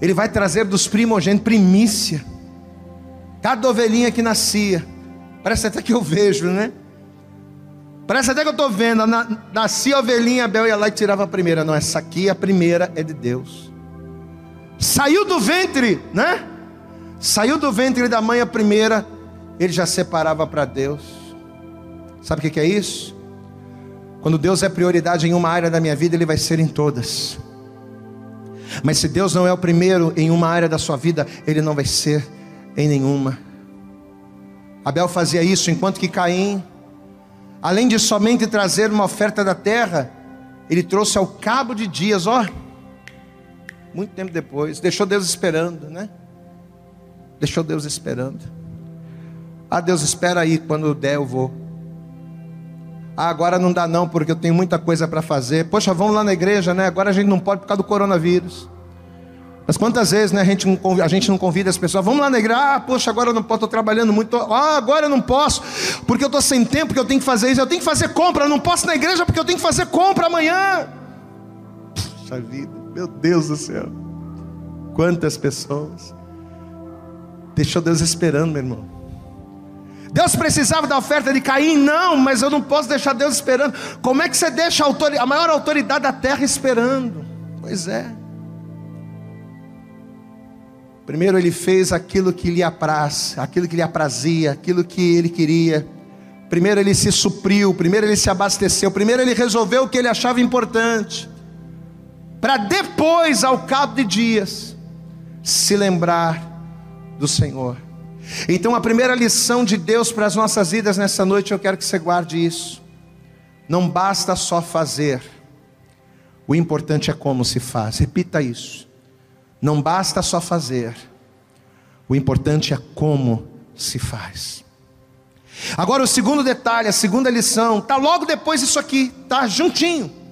ele vai trazer dos primogênitos, primícia. Cada ovelhinha que nascia. Parece até que eu vejo, né? Parece até que eu estou vendo. Nascia a ovelhinha, Abel ia lá e tirava a primeira. Não, essa aqui, a primeira é de Deus. Saiu do ventre, né? Saiu do ventre da mãe a primeira, ele já separava para Deus. Sabe o que é isso? Quando Deus é prioridade em uma área da minha vida, Ele vai ser em todas. Mas se Deus não é o primeiro em uma área da sua vida, Ele não vai ser em nenhuma. Abel fazia isso, enquanto que Caim, além de somente trazer uma oferta da terra, ele trouxe ao cabo de dias, ó, muito tempo depois, deixou Deus esperando, né? Deixou Deus esperando. Ah, Deus espera aí, quando der eu vou. Ah, agora não dá não, porque eu tenho muita coisa para fazer. Poxa, vamos lá na igreja, né? Agora a gente não pode por causa do coronavírus. Mas quantas vezes né, a, gente não convida, a gente não convida as pessoas, vamos lá na igreja, ah, poxa, agora eu não posso, estou trabalhando muito, ah, agora eu não posso, porque eu estou sem tempo, porque eu tenho que fazer isso, eu tenho que fazer compra, eu não posso na igreja porque eu tenho que fazer compra amanhã. Puxa vida, meu Deus do céu. Quantas pessoas. Deixou Deus esperando, meu irmão. Deus precisava da oferta de Caim? Não, mas eu não posso deixar Deus esperando. Como é que você deixa a, maior autoridade da terra esperando? Pois é. Primeiro ele fez aquilo que lhe apraz, aquilo que lhe aprazia, aquilo que ele queria. Primeiro ele se supriu, primeiro ele se abasteceu, primeiro ele resolveu o que ele achava importante. para depois, ao cabo de dias, se lembrar do Senhor. Então, a primeira lição de Deus para as nossas vidas nessa noite, eu quero que você guarde isso. Não basta só fazer, o importante é como se faz. Repita isso. Não basta só fazer, o importante é como se faz. Agora, o segundo detalhe, a segunda lição, está logo depois disso aqui, está juntinho.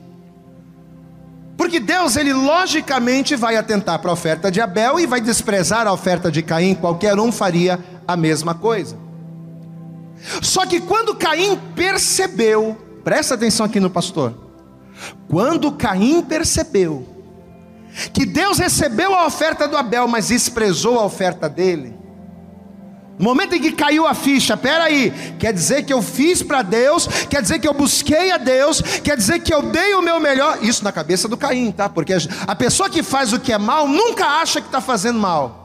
Porque Deus, ele logicamente vai atentar para a oferta de Abel e vai desprezar a oferta de Caim, qualquer um faria a mesma coisa. Só que quando Caim percebeu, presta atenção aqui no pastor, quando Caim percebeu que Deus recebeu a oferta do Abel, mas desprezou a oferta dele, no momento em que caiu a ficha, peraí, quer dizer que eu fiz para Deus, quer dizer que eu busquei a Deus, quer dizer que eu dei o meu melhor, isso na cabeça do Caim, tá? Porque a pessoa que faz o que é mal nunca acha que está fazendo mal.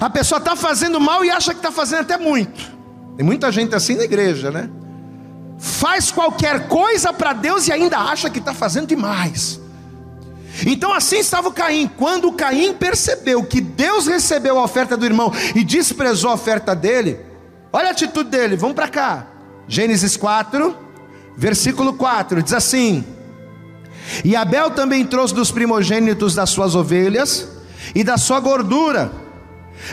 A pessoa está fazendo mal e acha que está fazendo até muito. Tem muita gente assim na igreja, né? Faz qualquer coisa para Deus e ainda acha que está fazendo demais. Então assim estava o Caim. Quando Caim percebeu que Deus recebeu a oferta do irmão e desprezou a oferta dele, olha a atitude dele, vamos para cá. Gênesis 4, versículo 4, diz assim: E Abel também trouxe dos primogênitos das suas ovelhas e da sua gordura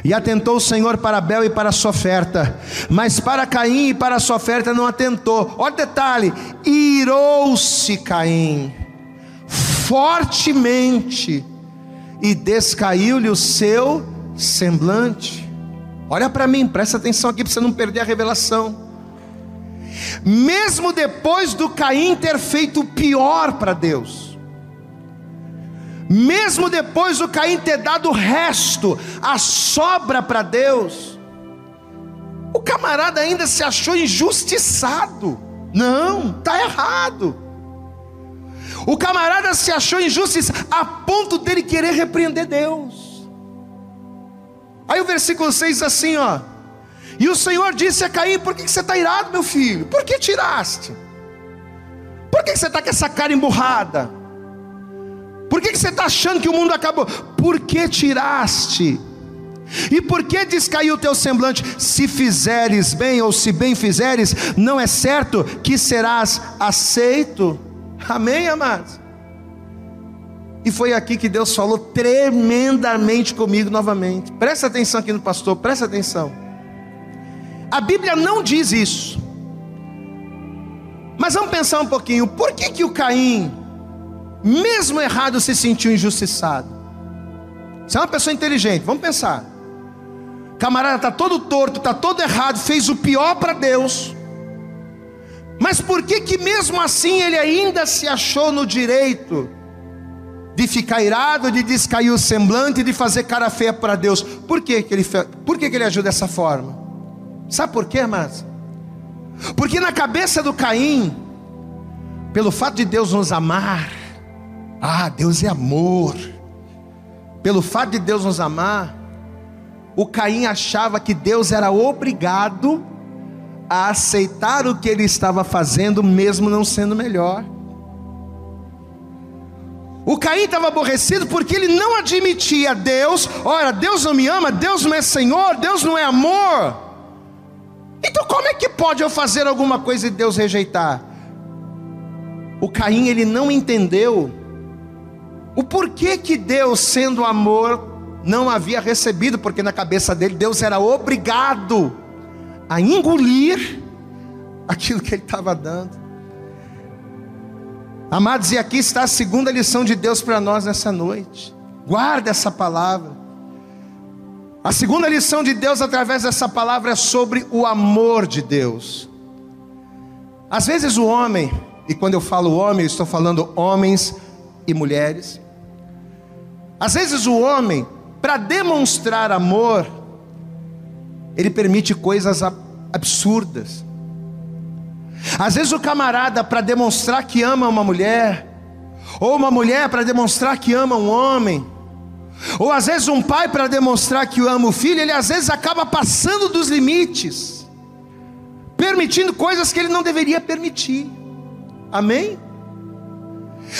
e atentou o Senhor para Abel e para a sua oferta, mas para Caim e para a sua oferta não atentou. Olha o detalhe: irou-se Caim fortemente e descaiu-lhe o seu semblante. Olha para mim, presta atenção aqui para você não perder a revelação. Mesmo depois do Caim ter feito o pior para Deus, mesmo depois do Caim ter dado o resto, a sobra para Deus, o camarada ainda se achou injustiçado. Não, está errado. O camarada se achou injustiçado a ponto dele querer repreender Deus. Aí o versículo 6 diz assim: ó. E o Senhor disse a Caim: Por que você está irado, meu filho? Por que tiraste? Por que você está com essa cara emburrada? Por que você está achando que o mundo acabou? Por que tiraste? E por que descaiu o teu semblante? Se fizeres bem ou se bem fizeres, não é certo que serás aceito. Amém, amados? E foi aqui que Deus falou tremendamente comigo novamente. Presta atenção aqui no pastor, presta atenção. A Bíblia não diz isso. Mas vamos pensar um pouquinho. Por que que o Caim mesmo errado, se sentiu injustiçado. Você é uma pessoa inteligente, vamos pensar. Camarada está todo torto, está todo errado, fez o pior para Deus. Mas por que que mesmo assim ele ainda se achou no direito de ficar irado, de descair o semblante, de fazer cara feia para Deus? Por que que ele por que que ele agiu dessa forma? Sabe por quê, mas? Porque na cabeça do Caim, pelo fato de Deus nos amar, ah, Deus é amor. Pelo fato de Deus nos amar, o Caim achava que Deus era obrigado a aceitar o que ele estava fazendo, mesmo não sendo melhor. O Caim estava aborrecido porque ele não admitia Deus, olha, Deus não me ama, Deus não é Senhor, Deus não é amor. Então como é que pode eu fazer alguma coisa e Deus rejeitar? O Caim ele não entendeu o porquê que Deus, sendo amor, não havia recebido, porque na cabeça dele Deus era obrigado a engolir aquilo que ele estava dando. Amados, e aqui está a segunda lição de Deus para nós nessa noite. Guarda essa palavra. A segunda lição de Deus através dessa palavra é sobre o amor de Deus. Às vezes o homem, e quando eu falo homem, eu estou falando homens e mulheres, às vezes o homem, para demonstrar amor, ele permite coisas absurdas. Às vezes o camarada, para demonstrar que ama uma mulher, ou uma mulher para demonstrar que ama um homem, ou às vezes um pai para demonstrar que ama o filho, ele às vezes acaba passando dos limites, permitindo coisas que ele não deveria permitir. Amém?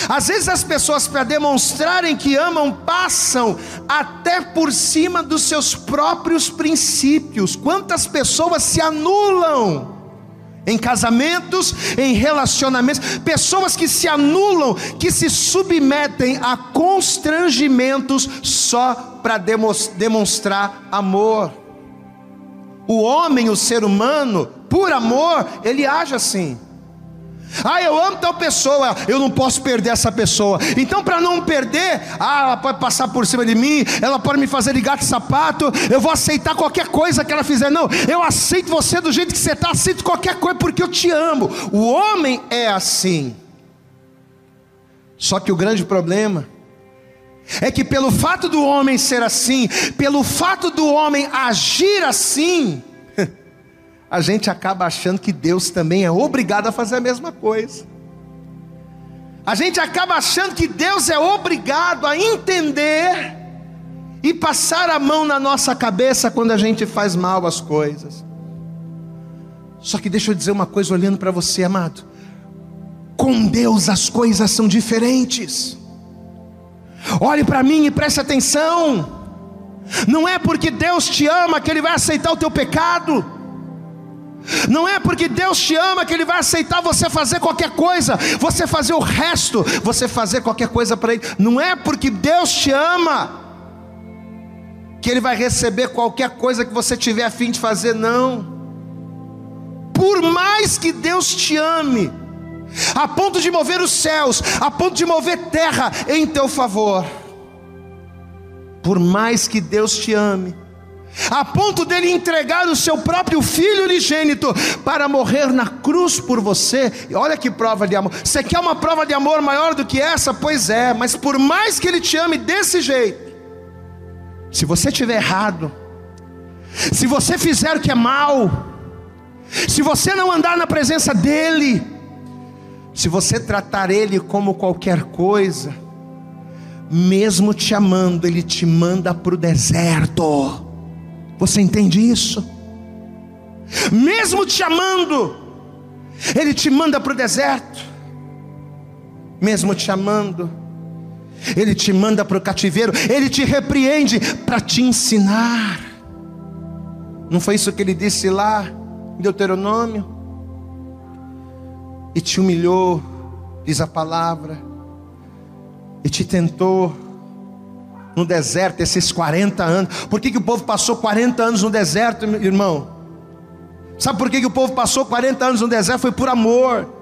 Às vezes as pessoas, para demonstrarem que amam, passam até por cima dos seus próprios princípios. Quantas pessoas se anulam em casamentos, em relacionamentos, pessoas que se anulam, que se submetem a constrangimentos só para demonstrar amor. O homem, o ser humano, por amor, ele age assim. Ah, eu amo tal pessoa, eu não posso perder essa pessoa. Então, para não perder, ah, ela pode passar por cima de mim, ela pode me fazer de gato e sapato, eu vou aceitar qualquer coisa que ela fizer. Não, eu aceito você do jeito que você está, aceito qualquer coisa porque eu te amo. O homem é assim. Só que o grande problema é que, pelo fato do homem ser assim, pelo fato do homem agir assim, a gente acaba achando que Deus também é obrigado a fazer a mesma coisa. A gente acaba achando que Deus é obrigado a entender e passar a mão na nossa cabeça quando a gente faz mal as coisas. Só que deixa eu dizer uma coisa olhando para você, amado. Com Deus as coisas são diferentes. Olhe para mim e preste atenção. Não é porque Deus te ama que Ele vai aceitar o teu pecado. Não é porque Deus te ama que Ele vai aceitar você fazer qualquer coisa, você fazer o resto, você fazer qualquer coisa para Ele. Não é porque Deus te ama que Ele vai receber qualquer coisa que você tiver a fim de fazer, não. Por mais que Deus te ame, a ponto de mover os céus, a ponto de mover terra em teu favor, por mais que Deus te ame, a ponto dele entregar o seu próprio filho unigênito para morrer na cruz por você. E olha que prova de amor. Você quer uma prova de amor maior do que essa? Pois é, mas por mais que ele te ame desse jeito, se você estiver errado, se você fizer o que é mal, se você não andar na presença dele, se você tratar ele como qualquer coisa, mesmo te amando, ele te manda para o deserto você entende isso? Mesmo te amando, Ele te manda para o deserto. Mesmo te amando, Ele te manda para o cativeiro. Ele te repreende para te ensinar. Não foi isso que Ele disse lá em Deuteronômio? E te humilhou, diz a palavra, e te tentou no deserto esses 40 anos. Por que, que o povo passou 40 anos no deserto, irmão? Sabe por que, que o povo passou 40 anos no deserto? Foi por amor.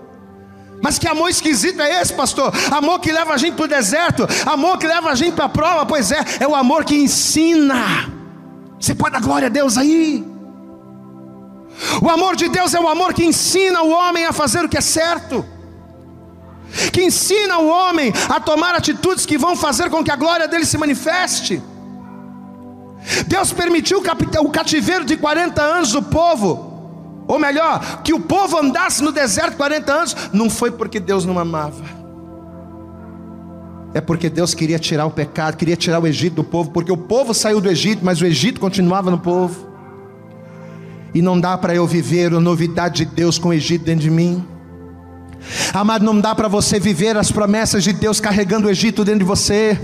Mas que amor esquisito é esse, pastor? Amor que leva a gente para o deserto, amor que leva a gente para a prova, pois é, é o amor que ensina. Você pode dar glória a Deus aí. O amor de Deus é o amor que ensina o homem a fazer o que é certo que ensina o homem a tomar atitudes que vão fazer com que a glória dele se manifeste. Deus permitiu o cativeiro de 40 anos do povo, ou melhor, que o povo andasse no deserto 40 anos, não foi porque Deus não amava, é porque Deus queria tirar o pecado, queria tirar o Egito do povo, porque o povo saiu do Egito, mas o Egito continuava no povo, e não dá para eu viver a novidade de Deus com o Egito dentro de mim. Amado, não dá para você viver as promessas de Deus carregando o Egito dentro de você.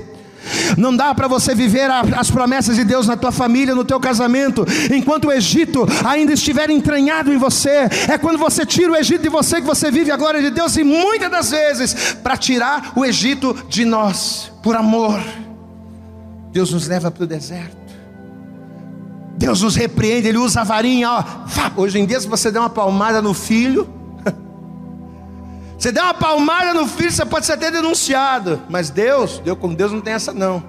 Não dá para você viver as promessas de Deus na tua família, no teu casamento, enquanto o Egito ainda estiver entranhado em você. É quando você tira o Egito de você que você vive a glória de Deus, e muitas das vezes, para tirar o Egito de nós, por amor, Deus nos leva para o deserto. Deus nos repreende, Ele usa a varinha. Ó. Hoje em dia, se você der uma palmada no filho, você der uma palmada no filho, você pode ser até denunciado. Mas Deus, Deus com Deus não tem essa não.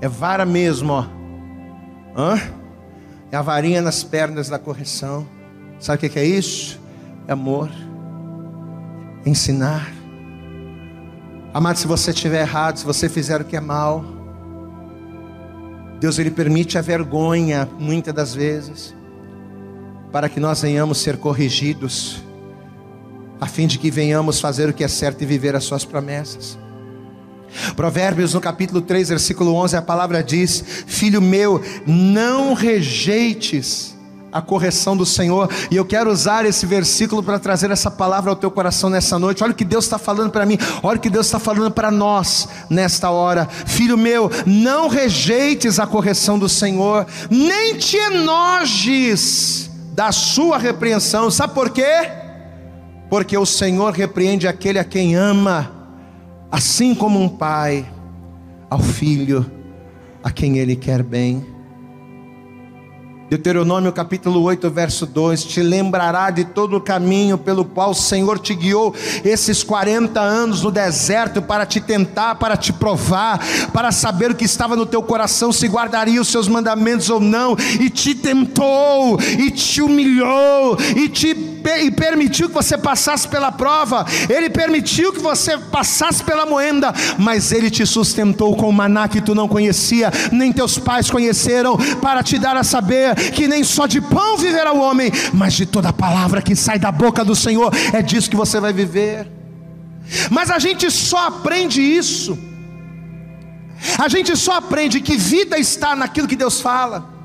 É vara mesmo, ó. Hã? É a varinha nas pernas da correção. Sabe o que é isso? É amor. Ensinar. Amado, se você estiver errado, se você fizer o que é mal, Deus ele permite a vergonha muitas das vezes para que nós venhamos ser corrigidos a fim de que venhamos fazer o que é certo e viver as suas promessas. Provérbios no capítulo 3, versículo 11, a palavra diz: Filho meu, não rejeites a correção do Senhor, e eu quero usar esse versículo para trazer essa palavra ao teu coração nessa noite. Olha o que Deus está falando para mim, olha o que Deus está falando para nós nesta hora. Filho meu, não rejeites a correção do Senhor, nem te enojes da sua repreensão, sabe por quê? Porque o Senhor repreende aquele a quem ama, assim como um pai ao filho a quem ele quer bem. Deuteronômio capítulo 8, verso 2: Te lembrará de todo o caminho pelo qual o Senhor te guiou esses 40 anos no deserto para te tentar, para te provar, para saber o que estava no teu coração, se guardaria os seus mandamentos ou não, e te tentou, e te humilhou, e te e permitiu que você passasse pela prova, Ele permitiu que você passasse pela moenda, mas Ele te sustentou com o maná que tu não conhecia, nem teus pais conheceram, para te dar a saber que nem só de pão viverá o homem, mas de toda palavra que sai da boca do Senhor, é disso que você vai viver. Mas a gente só aprende isso, a gente só aprende que vida está naquilo que Deus fala.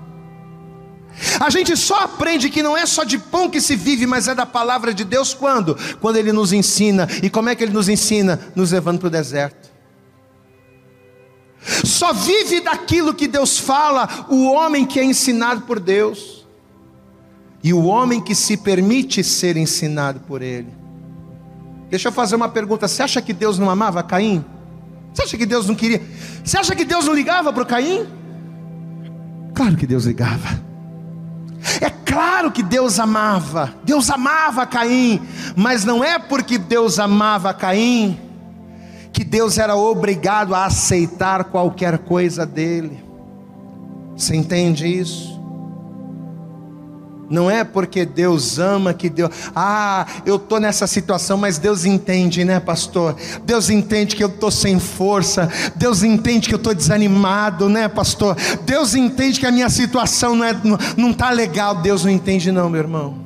A gente só aprende que não é só de pão que se vive, mas é da palavra de Deus quando? Quando Ele nos ensina. E como é que Ele nos ensina? Nos levando para o deserto. Só vive daquilo que Deus fala o homem que é ensinado por Deus e o homem que se permite ser ensinado por Ele. Deixa eu fazer uma pergunta: você acha que Deus não amava Caim? Você acha que Deus não queria? Você acha que Deus não ligava para Caim? Claro que Deus ligava. É claro que Deus amava, Deus amava Caim, mas não é porque Deus amava Caim que Deus era obrigado a aceitar qualquer coisa dele. Você entende isso? Não é porque Deus ama que Deus. Ah, eu estou nessa situação, mas Deus entende, né, pastor? Deus entende que eu estou sem força. Deus entende que eu estou desanimado, né, pastor? Deus entende que a minha situação não está não, não tá legal. Deus não entende, não, meu irmão.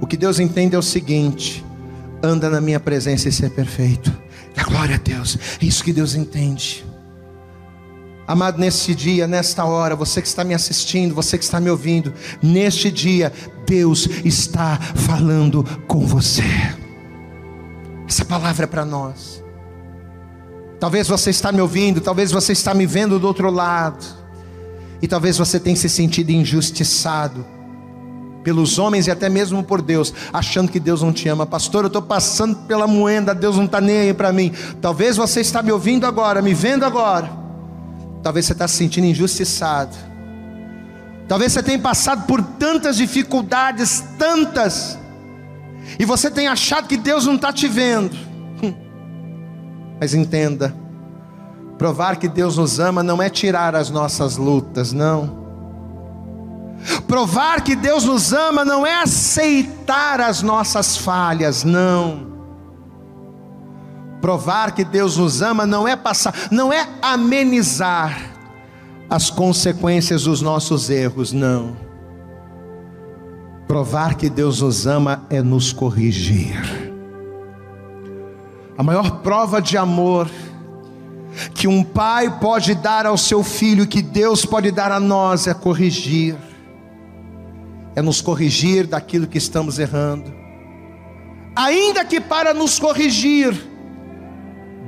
O que Deus entende é o seguinte: anda na minha presença e ser perfeito. É glória a Deus. É isso que Deus entende. Amado, nesse dia, nesta hora, você que está me assistindo, você que está me ouvindo, neste dia, Deus está falando com você. Essa palavra é para nós. Talvez você está me ouvindo, talvez você está me vendo do outro lado, e talvez você tenha se sentido injustiçado pelos homens e até mesmo por Deus, achando que Deus não te ama. Pastor, eu estou passando pela moenda, Deus não está nem aí para mim. Talvez você está me ouvindo agora, me vendo agora Talvez você está se sentindo injustiçado. Talvez você tenha passado por tantas dificuldades, tantas, e você tenha achado que Deus não está te vendo. Hum. Mas entenda, provar que Deus nos ama não é tirar as nossas lutas, não. Provar que Deus nos ama não é aceitar as nossas falhas, não. Provar que Deus nos ama não é passar, não é amenizar as consequências dos nossos erros, não. Provar que Deus nos ama é nos corrigir. A maior prova de amor que um pai pode dar ao seu filho, que Deus pode dar a nós, é corrigir, é nos corrigir daquilo que estamos errando, ainda que para nos corrigir,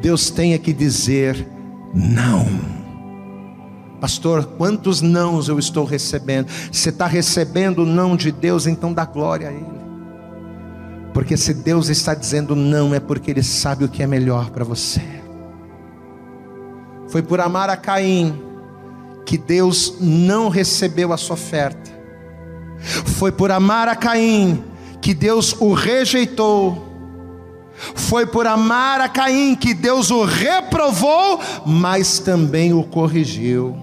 Deus tenha que dizer não. Pastor, quantos nãos eu estou recebendo? Você está recebendo o não de Deus, então dá glória a Ele. Porque se Deus está dizendo não, é porque Ele sabe o que é melhor para você. Foi por amar a Caim que Deus não recebeu a sua oferta. Foi por amar a Caim que Deus o rejeitou foi por amar a Caim que Deus o reprovou, mas também o corrigiu.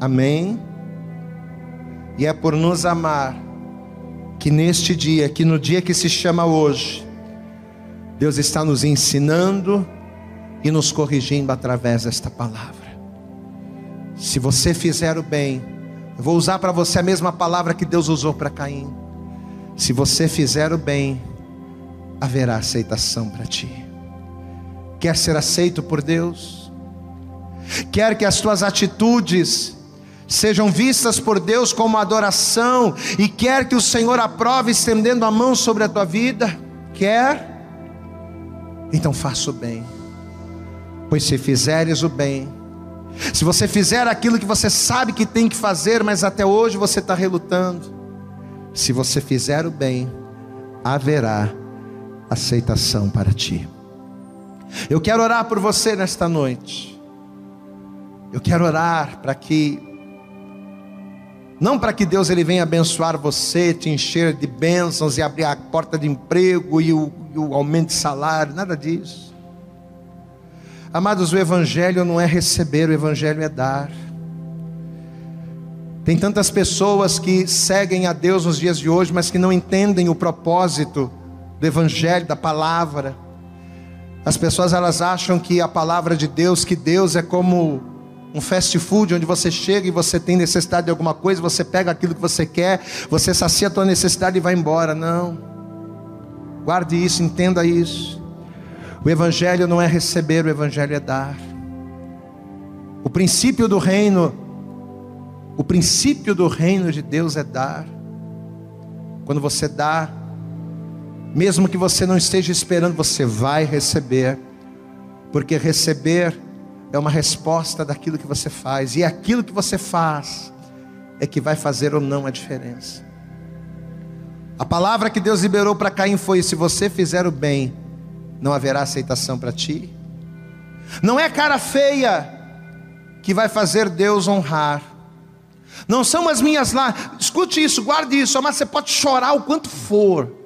Amém? E é por nos amar que neste dia, que no dia que se chama hoje, Deus está nos ensinando e nos corrigindo através desta palavra. Se você fizer o bem, eu vou usar para você a mesma palavra que Deus usou para Caim. Se você fizer o bem, haverá aceitação para ti. Quer ser aceito por Deus? Quer que as tuas atitudes sejam vistas por Deus como adoração e quer que o Senhor aprove estendendo a mão sobre a tua vida? Quer? Então faça o bem, pois se fizeres o bem, se você fizer aquilo que você sabe que tem que fazer, mas até hoje você está relutando, se você fizer o bem, haverá aceitação para ti. Eu quero orar por você nesta noite. Eu quero orar para que não para que Deus ele venha abençoar você, te encher de bênçãos e abrir a porta de emprego e o, e o aumento de salário, nada disso. Amados, o Evangelho não é receber, o Evangelho é dar. Tem tantas pessoas que seguem a Deus nos dias de hoje, mas que não entendem o propósito do Evangelho, da palavra. As pessoas elas acham que a palavra de Deus, que Deus é como um fast food onde você chega e você tem necessidade de alguma coisa, você pega aquilo que você quer, você sacia a tua necessidade e vai embora. Não. Guarde isso, entenda isso. O evangelho não é receber, o evangelho é dar. O princípio do reino, o princípio do reino de Deus é dar. Quando você dá, mesmo que você não esteja esperando, você vai receber, porque receber é uma resposta daquilo que você faz, e aquilo que você faz é que vai fazer ou não a diferença. A palavra que Deus liberou para Caim foi: se você fizer o bem, não haverá aceitação para ti. Não é cara feia que vai fazer Deus honrar. Não são as minhas lá. Escute isso, guarde isso. Mas você pode chorar o quanto for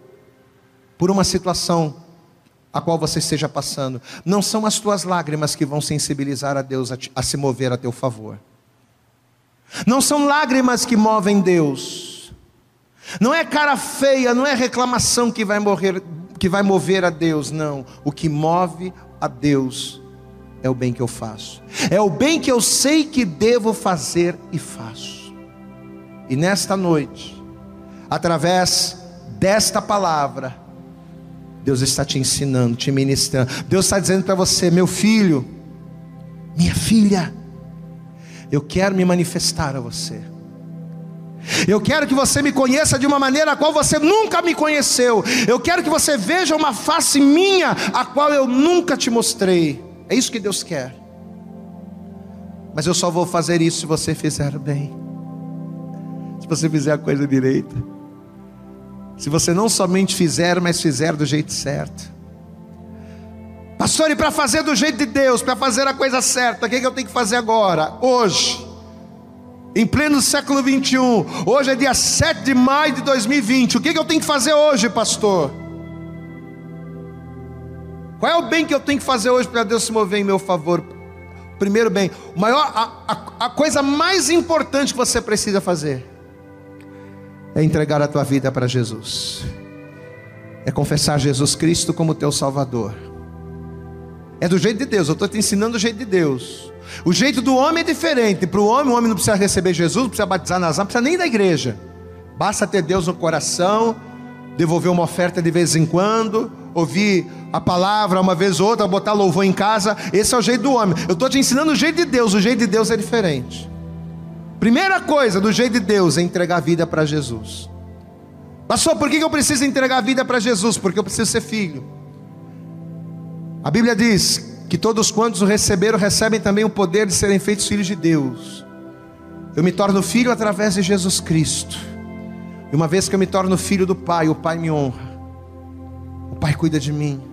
por uma situação a qual você esteja passando, não são as tuas lágrimas que vão sensibilizar a Deus a, te, a se mover a teu favor. Não são lágrimas que movem Deus. Não é cara feia, não é reclamação que vai morrer, que vai mover a Deus, não. O que move a Deus é o bem que eu faço. É o bem que eu sei que devo fazer e faço. E nesta noite, através desta palavra, Deus está te ensinando, te ministrando. Deus está dizendo para você, meu filho, minha filha, eu quero me manifestar a você. Eu quero que você me conheça de uma maneira a qual você nunca me conheceu. Eu quero que você veja uma face minha a qual eu nunca te mostrei. É isso que Deus quer. Mas eu só vou fazer isso se você fizer bem. Se você fizer a coisa direita. Se você não somente fizer, mas fizer do jeito certo. Pastor, e para fazer do jeito de Deus, para fazer a coisa certa, o que, é que eu tenho que fazer agora? Hoje, em pleno século 21, hoje é dia 7 de maio de 2020, o que, é que eu tenho que fazer hoje, pastor? Qual é o bem que eu tenho que fazer hoje para Deus se mover em meu favor? Primeiro bem, maior, a, a, a coisa mais importante que você precisa fazer é entregar a tua vida para Jesus, é confessar Jesus Cristo como teu Salvador. É do jeito de Deus, eu estou te ensinando o jeito de Deus. O jeito do homem é diferente. Para o homem, o homem não precisa receber Jesus, não precisa batizar nas não precisa nem da igreja. Basta ter Deus no coração, devolver uma oferta de vez em quando, ouvir a palavra uma vez ou outra, botar louvor em casa. Esse é o jeito do homem. Eu estou te ensinando o jeito de Deus, o jeito de Deus é diferente. Primeira coisa do jeito de Deus é entregar a vida para Jesus. Pastor, por que eu preciso entregar a vida para Jesus? Porque eu preciso ser filho. A Bíblia diz que todos quantos o receberam recebem também o poder de serem feitos filhos de Deus. Eu me torno filho através de Jesus Cristo. E uma vez que eu me torno filho do Pai, o Pai me honra. O Pai cuida de mim.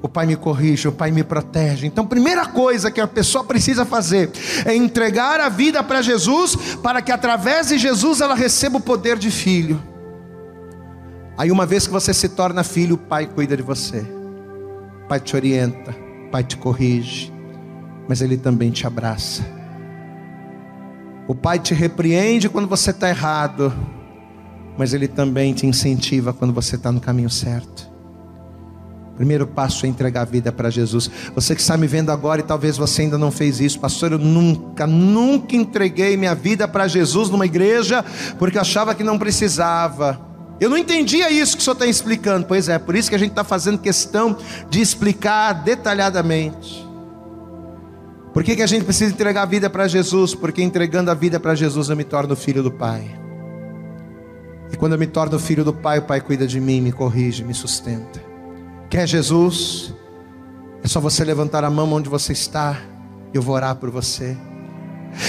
O Pai me corrige, o Pai me protege. Então, primeira coisa que a pessoa precisa fazer é entregar a vida para Jesus, para que através de Jesus ela receba o poder de filho. Aí, uma vez que você se torna filho, o Pai cuida de você, o Pai te orienta, o Pai te corrige, mas Ele também te abraça. O Pai te repreende quando você está errado, mas Ele também te incentiva quando você está no caminho certo. Primeiro passo é entregar a vida para Jesus. Você que está me vendo agora e talvez você ainda não fez isso, pastor, eu nunca, nunca entreguei minha vida para Jesus numa igreja porque achava que não precisava. Eu não entendia isso que o senhor está explicando. Pois é, por isso que a gente está fazendo questão de explicar detalhadamente. Por que, que a gente precisa entregar a vida para Jesus? Porque entregando a vida para Jesus eu me torno filho do Pai. E quando eu me torno filho do Pai, o Pai cuida de mim, me corrige, me sustenta. Quer Jesus? É só você levantar a mão onde você está, eu vou orar por você.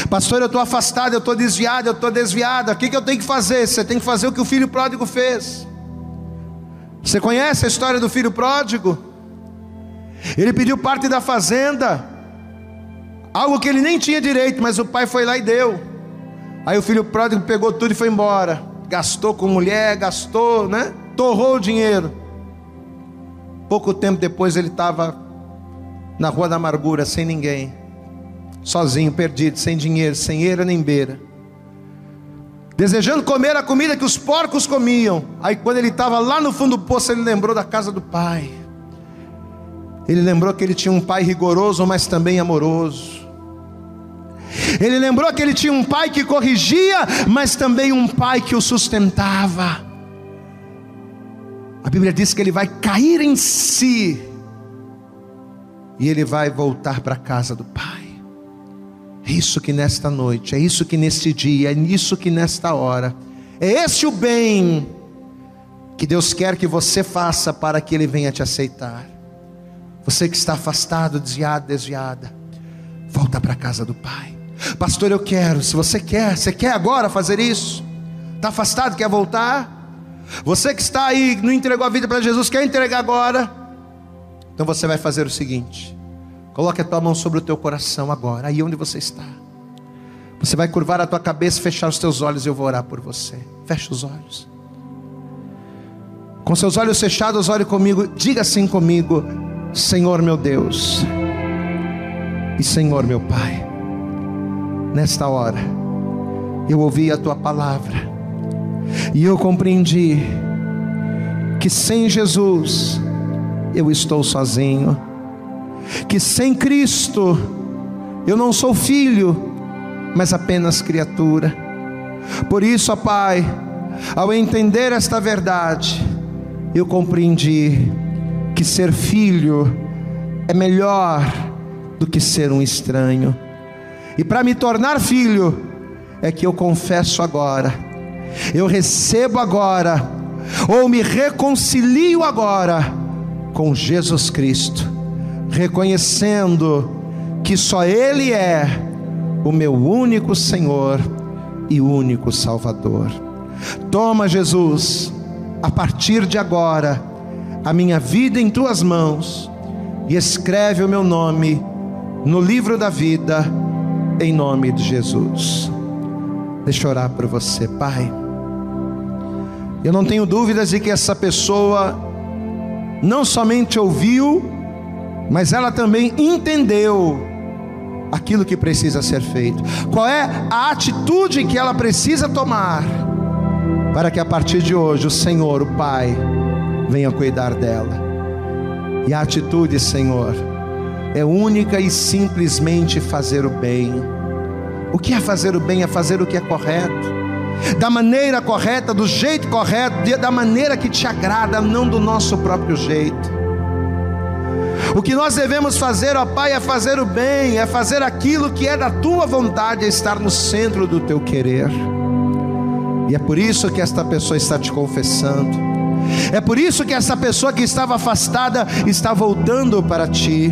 Pastor, eu estou afastado, eu estou desviado, eu estou desviada. O que, que eu tenho que fazer? Você tem que fazer o que o filho pródigo fez. Você conhece a história do filho pródigo? Ele pediu parte da fazenda, algo que ele nem tinha direito, mas o pai foi lá e deu. Aí o filho pródigo pegou tudo e foi embora. Gastou com mulher, gastou, né? Torrou o dinheiro. Pouco tempo depois ele estava na rua da amargura, sem ninguém, sozinho, perdido, sem dinheiro, sem eira nem beira desejando comer a comida que os porcos comiam. Aí, quando ele estava lá no fundo do poço, ele lembrou da casa do pai. Ele lembrou que ele tinha um pai rigoroso, mas também amoroso. Ele lembrou que ele tinha um pai que corrigia, mas também um pai que o sustentava. A Bíblia diz que ele vai cair em si e ele vai voltar para a casa do pai. É isso que nesta noite, é isso que neste dia, é isso que nesta hora, é esse o bem que Deus quer que você faça para que Ele venha te aceitar. Você que está afastado, desviado, desviada, volta para a casa do Pai. Pastor, eu quero. Se você quer, você quer agora fazer isso? Está afastado, quer voltar? Você que está aí, não entregou a vida para Jesus, quer entregar agora? Então você vai fazer o seguinte: Coloque a tua mão sobre o teu coração agora, aí onde você está. Você vai curvar a tua cabeça, fechar os teus olhos e eu vou orar por você. Feche os olhos. Com seus olhos fechados, ore comigo. Diga assim comigo: Senhor meu Deus e Senhor meu Pai. Nesta hora, eu ouvi a tua palavra e eu compreendi que sem Jesus eu estou sozinho que sem Cristo eu não sou filho, mas apenas criatura. Por isso, ó Pai, ao entender esta verdade, eu compreendi que ser filho é melhor do que ser um estranho. E para me tornar filho, é que eu confesso agora, eu recebo agora, ou me reconcilio agora com Jesus Cristo reconhecendo que só Ele é o meu único Senhor e único Salvador. Toma, Jesus, a partir de agora, a minha vida em tuas mãos e escreve o meu nome no livro da vida, em nome de Jesus. Deixa eu orar por você, Pai. Eu não tenho dúvidas de que essa pessoa não somente ouviu, mas ela também entendeu aquilo que precisa ser feito. Qual é a atitude que ela precisa tomar para que a partir de hoje o Senhor, o Pai, venha cuidar dela? E a atitude, Senhor, é única e simplesmente fazer o bem. O que é fazer o bem? É fazer o que é correto. Da maneira correta, do jeito correto, da maneira que te agrada, não do nosso próprio jeito. O que nós devemos fazer, ó Pai, é fazer o bem, é fazer aquilo que é da tua vontade, é estar no centro do teu querer. E é por isso que esta pessoa está te confessando. É por isso que essa pessoa que estava afastada está voltando para ti.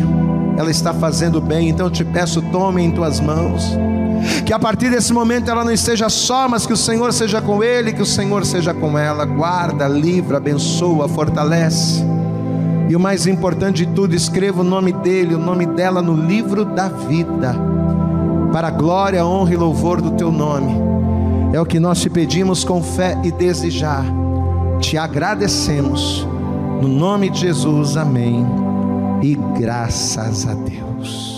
Ela está fazendo bem, então eu te peço, tome em tuas mãos. Que a partir desse momento ela não esteja só, mas que o Senhor seja com ele, que o Senhor seja com ela. Guarda, livra, abençoa, fortalece. E o mais importante de tudo, escreva o nome dele, o nome dela no livro da vida, para a glória, honra e louvor do teu nome. É o que nós te pedimos com fé e desejar. Te agradecemos. No nome de Jesus, amém. E graças a Deus.